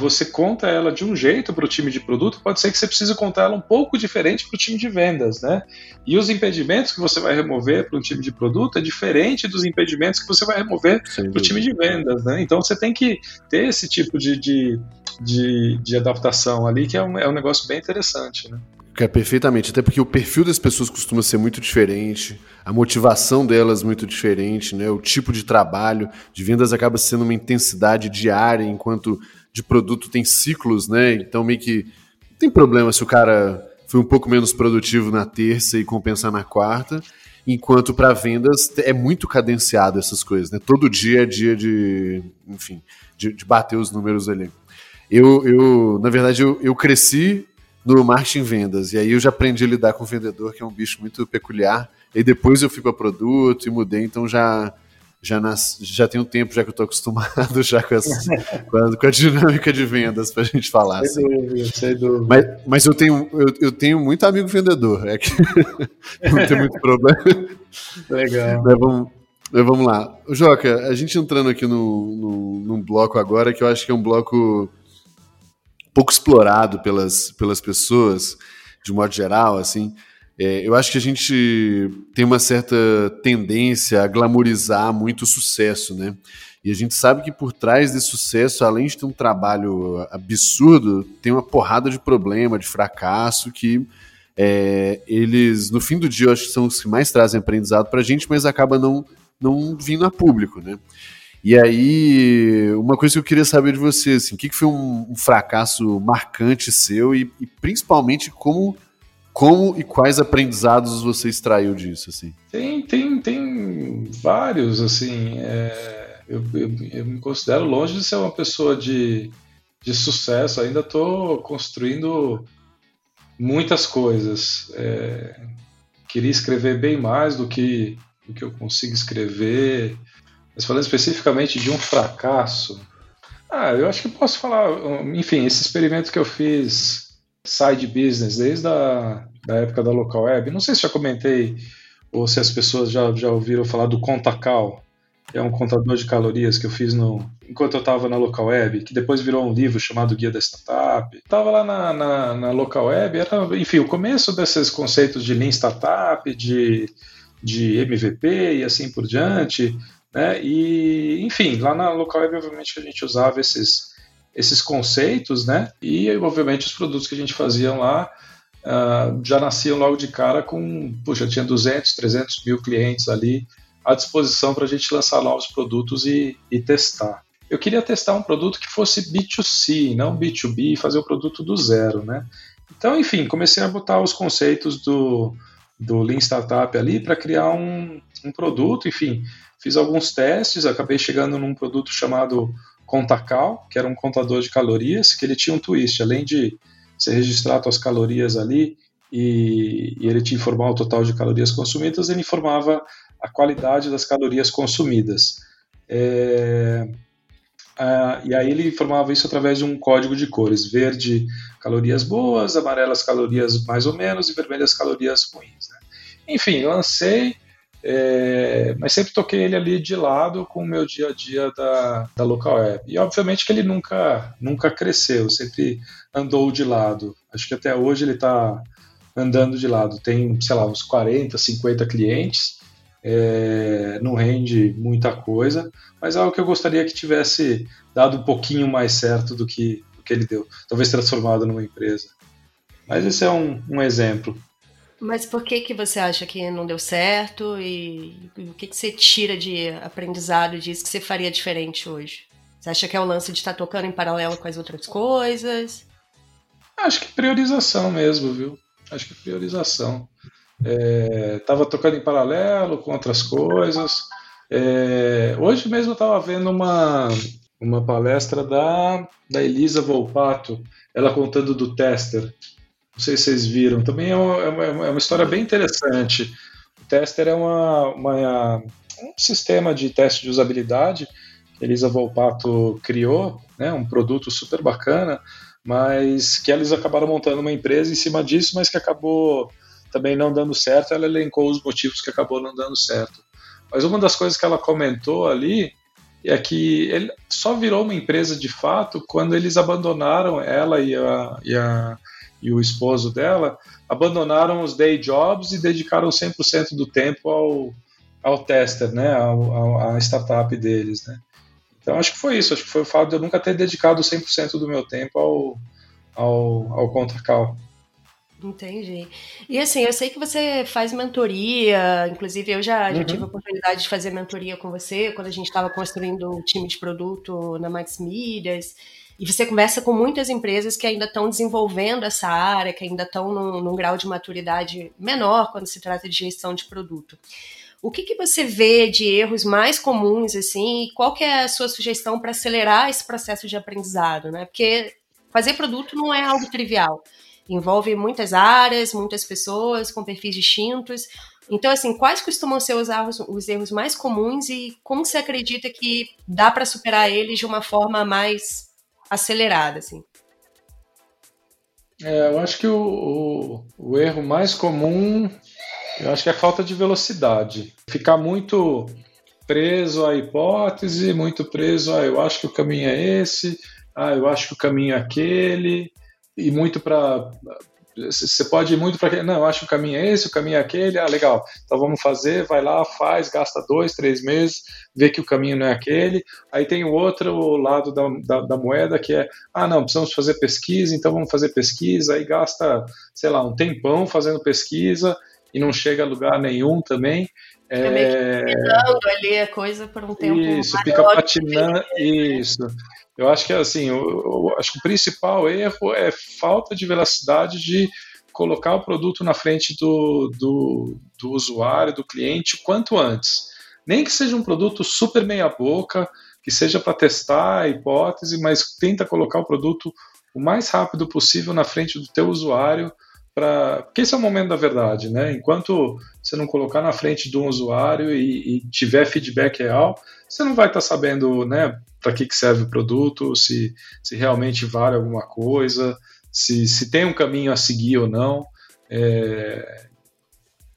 você conta ela de um jeito para o time de produto, pode ser que você precise contar ela um pouco diferente para o time de vendas, né? E os impedimentos que você vai remover para um time de produto é diferente dos impedimentos que você vai remover para o time de vendas, né? Então você tem que ter esse tipo de, de, de, de adaptação ali, que é um, é um negócio bem interessante, né? É, perfeitamente, até porque o perfil das pessoas costuma ser muito diferente, a motivação delas muito diferente, né? O tipo de trabalho de vendas acaba sendo uma intensidade diária, enquanto de produto tem ciclos, né? Então meio que não tem problema se o cara foi um pouco menos produtivo na terça e compensar na quarta, enquanto para vendas é muito cadenciado essas coisas, né? Todo dia é dia de, enfim, de, de bater os números ali. Eu, eu na verdade, eu, eu cresci no marketing vendas. E aí eu já aprendi a lidar com o vendedor, que é um bicho muito peculiar. E depois eu fui para produto e mudei, então já já, nas, já tem um tempo já que eu estou acostumado já com, as, com, a, com, a, dinâmica de vendas para a gente falar. Sem assim. dúvida, sem dúvida. Mas, mas eu, tenho, eu, eu, tenho muito amigo vendedor, é que não tem muito problema. Legal. Mas vamos, mas vamos lá. Joca, a gente entrando aqui no, no, num bloco agora que eu acho que é um bloco pouco explorado pelas, pelas pessoas, de modo geral, assim, é, eu acho que a gente tem uma certa tendência a glamorizar muito o sucesso, né? E a gente sabe que por trás desse sucesso, além de ter um trabalho absurdo, tem uma porrada de problema, de fracasso, que é, eles, no fim do dia, eu acho que são os que mais trazem aprendizado para a gente, mas acaba não, não vindo a público, né? E aí, uma coisa que eu queria saber de você, assim, o que, que foi um, um fracasso marcante seu e, e principalmente como como e quais aprendizados você extraiu disso? Assim? Tem, tem, tem vários. Assim, é, eu, eu, eu, me considero longe de ser uma pessoa de, de sucesso. Ainda estou construindo muitas coisas. É, queria escrever bem mais do que, do que eu consigo escrever. Mas falando especificamente de um fracasso, ah, eu acho que posso falar. Enfim, esse experimento que eu fiz side business desde a da época da local web. Não sei se já comentei ou se as pessoas já, já ouviram falar do Contacal, que é um contador de calorias que eu fiz no, enquanto eu estava na local web, que depois virou um livro chamado Guia da Startup. Estava lá na, na, na, local web, era, enfim, o começo desses conceitos de Lean Startup, de, de MVP e assim por diante. Né? E, enfim, lá na local web, obviamente, que a gente usava esses esses conceitos, né? E obviamente os produtos que a gente fazia lá uh, já nasciam logo de cara com, puxa, tinha 200, 300 mil clientes ali à disposição para a gente lançar novos produtos e, e, testar. Eu queria testar um produto que fosse B2C, não B2B, fazer o produto do zero, né? Então, enfim, comecei a botar os conceitos do, do Lean Startup ali para criar um, um produto, enfim, fiz alguns testes, acabei chegando num produto chamado Contacal, que era um contador de calorias, que ele tinha um twist, além de você registrar suas calorias ali e, e, ele te informar o total de calorias consumidas, ele informava a qualidade das calorias consumidas. É, e aí ele informava isso através de um código de cores: verde, calorias boas, amarelas, calorias mais ou menos, e vermelhas, calorias ruins. Né? Enfim, lancei, é, mas sempre toquei ele ali de lado com o meu dia a dia da, da local web. E obviamente que ele nunca, nunca cresceu, sempre andou de lado. Acho que até hoje ele está andando de lado. Tem, sei lá, uns 40, 50 clientes, é, não rende muita coisa, mas é algo que eu gostaria que tivesse dado um pouquinho mais certo do que, do que ele deu. Talvez transformado numa empresa. Mas esse é um, um exemplo. Mas por que que você acha que não deu certo e o que que você tira de aprendizado disso que você faria diferente hoje? Você acha que é o lance de estar tocando em paralelo com as outras coisas? Acho que priorização mesmo, viu? Acho que priorização. É, tava tocando em paralelo com outras coisas. É, hoje mesmo eu estava vendo uma, uma palestra da, da Elisa Volpato, ela contando do tester. Não sei se vocês viram. Também é uma, é uma, é uma história bem interessante. O Tester é uma, uma, um sistema de teste de usabilidade que Elisa Volpato criou, né, um produto super bacana, mas que eles acabaram montando uma empresa em cima disso, mas que acabou também não dando certo. Ela elencou os motivos que acabou não dando certo. Mas uma das coisas que ela comentou ali é que ele só virou uma empresa de fato quando eles abandonaram ela e a, e a e o esposo dela abandonaram os day jobs e dedicaram 100% do tempo ao, ao tester, né, ao, ao, à startup deles, né. Então acho que foi isso, acho que foi o fato de eu nunca ter dedicado 100% do meu tempo ao, ao, ao Contracal. Entendi. E assim, eu sei que você faz mentoria, inclusive eu já, já uhum. tive a oportunidade de fazer mentoria com você quando a gente estava construindo um time de produto na Max Medias. E você conversa com muitas empresas que ainda estão desenvolvendo essa área, que ainda estão num, num, grau de maturidade menor quando se trata de gestão de produto. O que, que você vê de erros mais comuns, assim, e qual que é a sua sugestão para acelerar esse processo de aprendizado, né? Porque fazer produto não é algo trivial. Envolve muitas áreas, muitas pessoas com perfis distintos. Então, assim, quais costumam ser os erros, os erros mais comuns e como você acredita que dá para superar eles de uma forma mais acelerada, assim? É, eu acho que o, o, o, erro mais comum, eu acho que é a falta de velocidade. Ficar muito preso à hipótese, muito preso a eu acho que o caminho é esse, ah, eu acho que o caminho é aquele, e muito para você pode ir muito para não, eu acho que o caminho é esse, o caminho é aquele, ah, legal, então vamos fazer, vai lá, faz, gasta dois, três meses, vê que o caminho não é aquele. Aí tem o outro lado da, da, da, moeda que é, ah, não, precisamos fazer pesquisa, então vamos fazer pesquisa, aí gasta, sei lá, um tempão fazendo pesquisa e não chega a lugar nenhum também. Fica é... meio que ali a coisa por um tempo. Isso, fica patinando, isso. Eu acho que assim, eu, eu, acho que o principal erro é falta de velocidade de colocar o produto na frente do, do, do usuário, do cliente, quanto antes. Nem que seja um produto super meia boca, que seja para testar a hipótese, mas tenta colocar o produto o mais rápido possível na frente do teu usuário, para porque esse é o momento da verdade, né? Enquanto você não colocar na frente de um usuário e, e tiver feedback real, você não vai estar tá sabendo, né, para que, que serve o produto, se, se realmente vale alguma coisa, se, se tem um caminho a seguir ou não. É...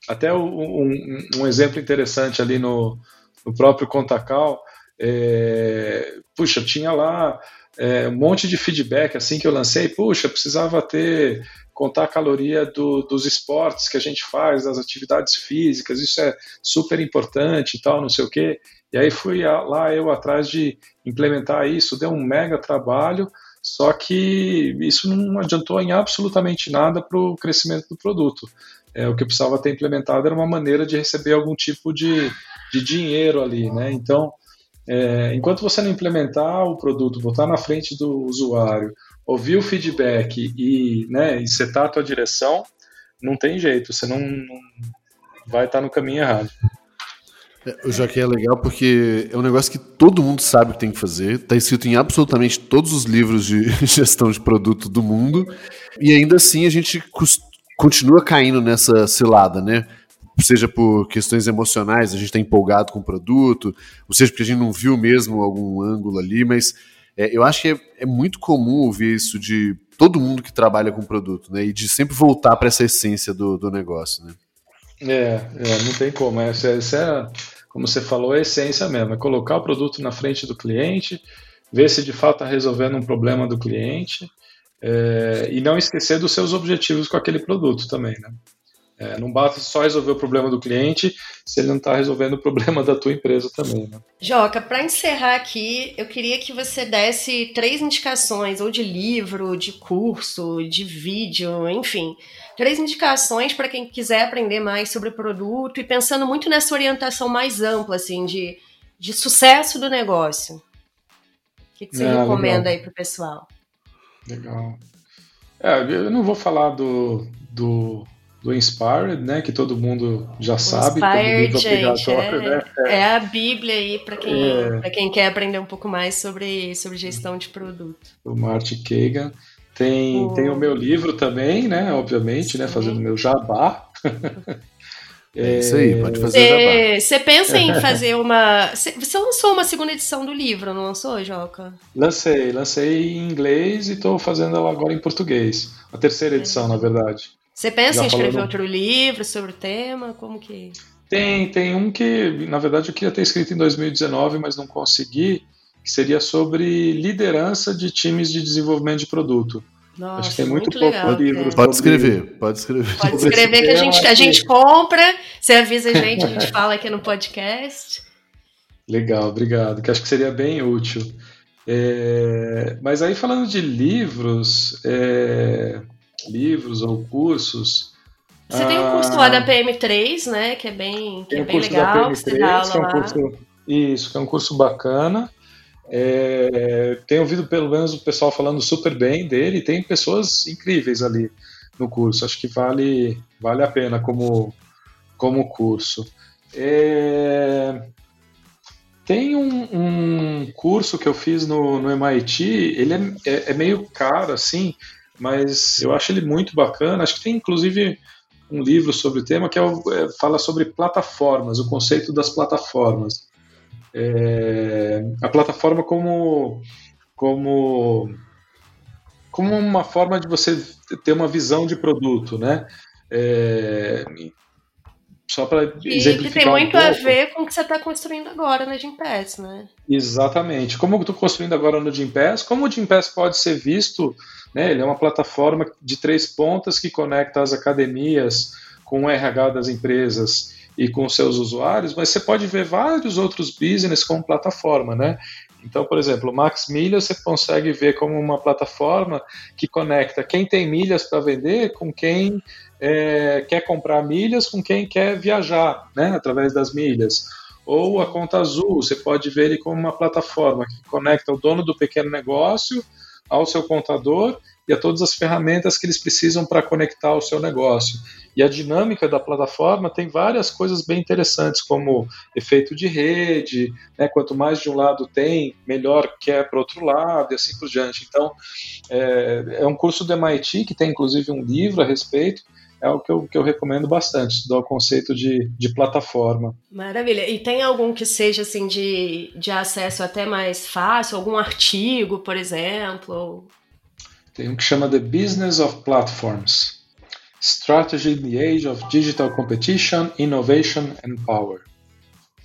Até um, um, exemplo interessante ali no, no próprio Contacal, é... puxa, tinha lá é, um monte de feedback assim que eu lancei, puxa, precisava ter contar a caloria do, dos esportes que a gente faz, das atividades físicas, isso é super importante e tal, não sei o quê. E aí fui lá eu atrás de implementar isso, deu um mega trabalho, só que isso não adiantou em absolutamente nada para o crescimento do produto. É, o que precisava ter implementado era uma maneira de receber algum tipo de, de dinheiro ali, né? Então, é, enquanto você não implementar o produto, botar na frente do usuário, ouvir o feedback e, né, e setar a tua direção, não tem jeito, você não, não vai estar no caminho errado. O Joaquim é legal porque é um negócio que todo mundo sabe o que tem que fazer, está escrito em absolutamente todos os livros de gestão de produto do mundo, e ainda assim a gente continua caindo nessa cilada, né? Seja por questões emocionais, a gente está empolgado com o produto, ou seja porque a gente não viu mesmo algum ângulo ali, mas é, eu acho que é, é, muito comum ouvir isso de todo mundo que trabalha com produto, né? E de sempre voltar para essa essência do, do negócio, né? É, é, não tem como. Essa, essa é, como você falou, a essência mesmo. É colocar o produto na frente do cliente, ver se de fato está resolvendo um problema do cliente é, e não esquecer dos seus objetivos com aquele produto também, né? É, não basta só resolver o problema do cliente se ele não está resolvendo o problema da tua empresa também. Né? Joca, para encerrar aqui, eu queria que você desse três indicações, ou de livro, de curso, de vídeo, enfim, três indicações para quem quiser aprender mais sobre o produto e pensando muito nessa orientação mais ampla, assim, de, de sucesso do negócio. O que, que você ah, recomenda legal. aí para o pessoal? Legal. É, eu não vou falar do, do do Inspired, né, que todo mundo já sabe. Inspired, gente, é, né? é, a Bíblia aí para quem, é. quem quer aprender um pouco mais sobre, sobre gestão de produto. O Marty Kagan. Tem, o... tem o meu livro também, né, obviamente, né, fazendo meu jabá. É isso aí, pode fazer Você pensa em fazer uma. Você lançou uma segunda edição do livro, não lançou, Joca? Lancei, lancei em inglês e estou fazendo ela agora em português. A terceira edição, na verdade. Você pensa Já em escrever outro livro sobre o tema? Como que. Tem, tem um que, na verdade, eu queria ter escrito em 2019, mas não consegui, que seria sobre liderança de times de desenvolvimento de produto. Nossa, Acho que tem muito, muito pouco legal, livro. Pode escrever, pode escrever. Pode escrever que a gente, a gente compra, você avisa a gente, a gente fala aqui no podcast. Legal, obrigado, que acho que seria bem útil. É, mas aí falando de livros, é, livros ou cursos. Você ah, tem um curso lá da PM3, né? Que é bem, que é bem legal. PM3, que é um curso, isso, que é um curso bacana. É, tenho ouvido pelo menos o pessoal falando super bem dele, tem pessoas incríveis ali no curso. Acho que vale, vale a pena como, como curso. É, tem um, um, curso que eu fiz no, no MIT, ele é, é, é meio caro, assim, mas eu acho ele muito bacana. Acho que tem inclusive um livro sobre o tema que é é, fala sobre plataformas, o conceito das plataformas. É, a plataforma como, como, como uma forma de você ter uma visão de produto, né? É, só para exemplificar. E tem muito um a ver com o que você está construindo agora na Gimpass, né? Exatamente. Como eu estou construindo agora no Gimpass, como o Gimpass pode ser visto, né? Ele é uma plataforma de três pontas que conecta as academias com o RH das empresas e com seus usuários, mas você pode ver vários outros business como plataforma, né? Então, por exemplo, o Max Milhas você consegue ver como uma plataforma que conecta quem tem milhas para vender com quem é, quer comprar milhas, com quem quer viajar, né, através das milhas. Ou a conta azul, você pode ver ele como uma plataforma que conecta o dono do pequeno negócio ao seu contador e a todas as ferramentas que eles precisam para conectar o seu negócio. E a dinâmica da plataforma tem várias coisas bem interessantes, como efeito de rede, né? quanto mais de um lado tem, melhor quer é para outro lado, e assim por diante. Então, é, é um curso do MIT que tem inclusive um livro a respeito, é o que eu, que eu recomendo bastante, estudar o conceito de, de plataforma. Maravilha. E tem algum que seja assim de, de acesso até mais fácil, algum artigo, por exemplo? Tem um que chama The Business of Platforms. Strategy in the Age of Digital Competition, Innovation and Power.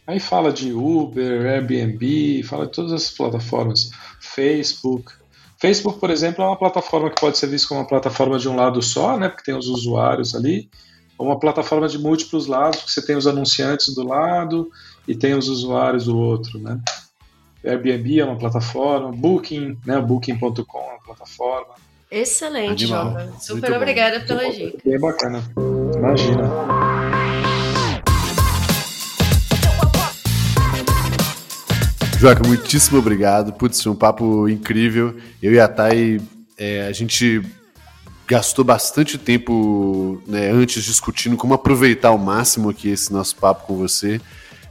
Aí fala de Uber, Airbnb, fala de todas as plataformas, Facebook. Facebook, por exemplo, é uma plataforma que pode ser vista como uma plataforma de um lado só, né, porque tem os usuários ali, ou uma plataforma de múltiplos lados, porque você tem os anunciantes do lado e tem os usuários do outro, né. Airbnb é uma plataforma, Booking, né, Booking.com é uma plataforma. Excelente, Joga. Super Muito obrigada bom. pela Muito dica. Bem bacana. Imagina. Joca, muitíssimo obrigado. Putz, foi um papo incrível. Eu e a Thay, é, a gente gastou bastante tempo né, antes discutindo como aproveitar ao máximo aqui esse nosso papo com você.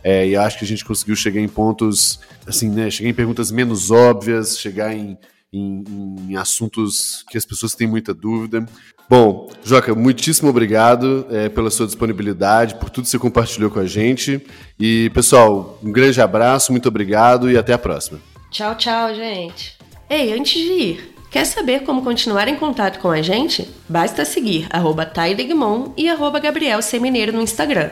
É, e acho que a gente conseguiu chegar em pontos, assim, né? Chegar em perguntas menos óbvias, chegar em em, em, assuntos que as pessoas têm muita dúvida. Bom, Joca, muitíssimo obrigado é, pela sua disponibilidade, por tudo que você compartilhou com a gente. E, pessoal, um grande abraço, muito obrigado e até a próxima. Tchau, tchau, gente. Ei, antes de ir, quer saber como continuar em contato com a gente? Basta seguir arroba e arroba Gabriel Semineiro no Instagram.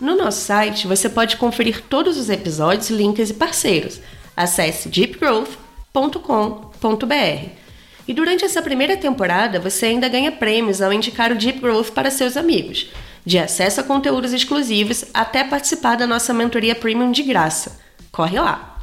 No nosso site, você pode conferir todos os episódios, links e parceiros. Acesse deepgrowth.com e durante essa primeira temporada, você ainda ganha prêmios ao indicar o Deep Growth para seus amigos, de acesso a conteúdos exclusivos até participar da nossa mentoria premium de graça. Corre lá!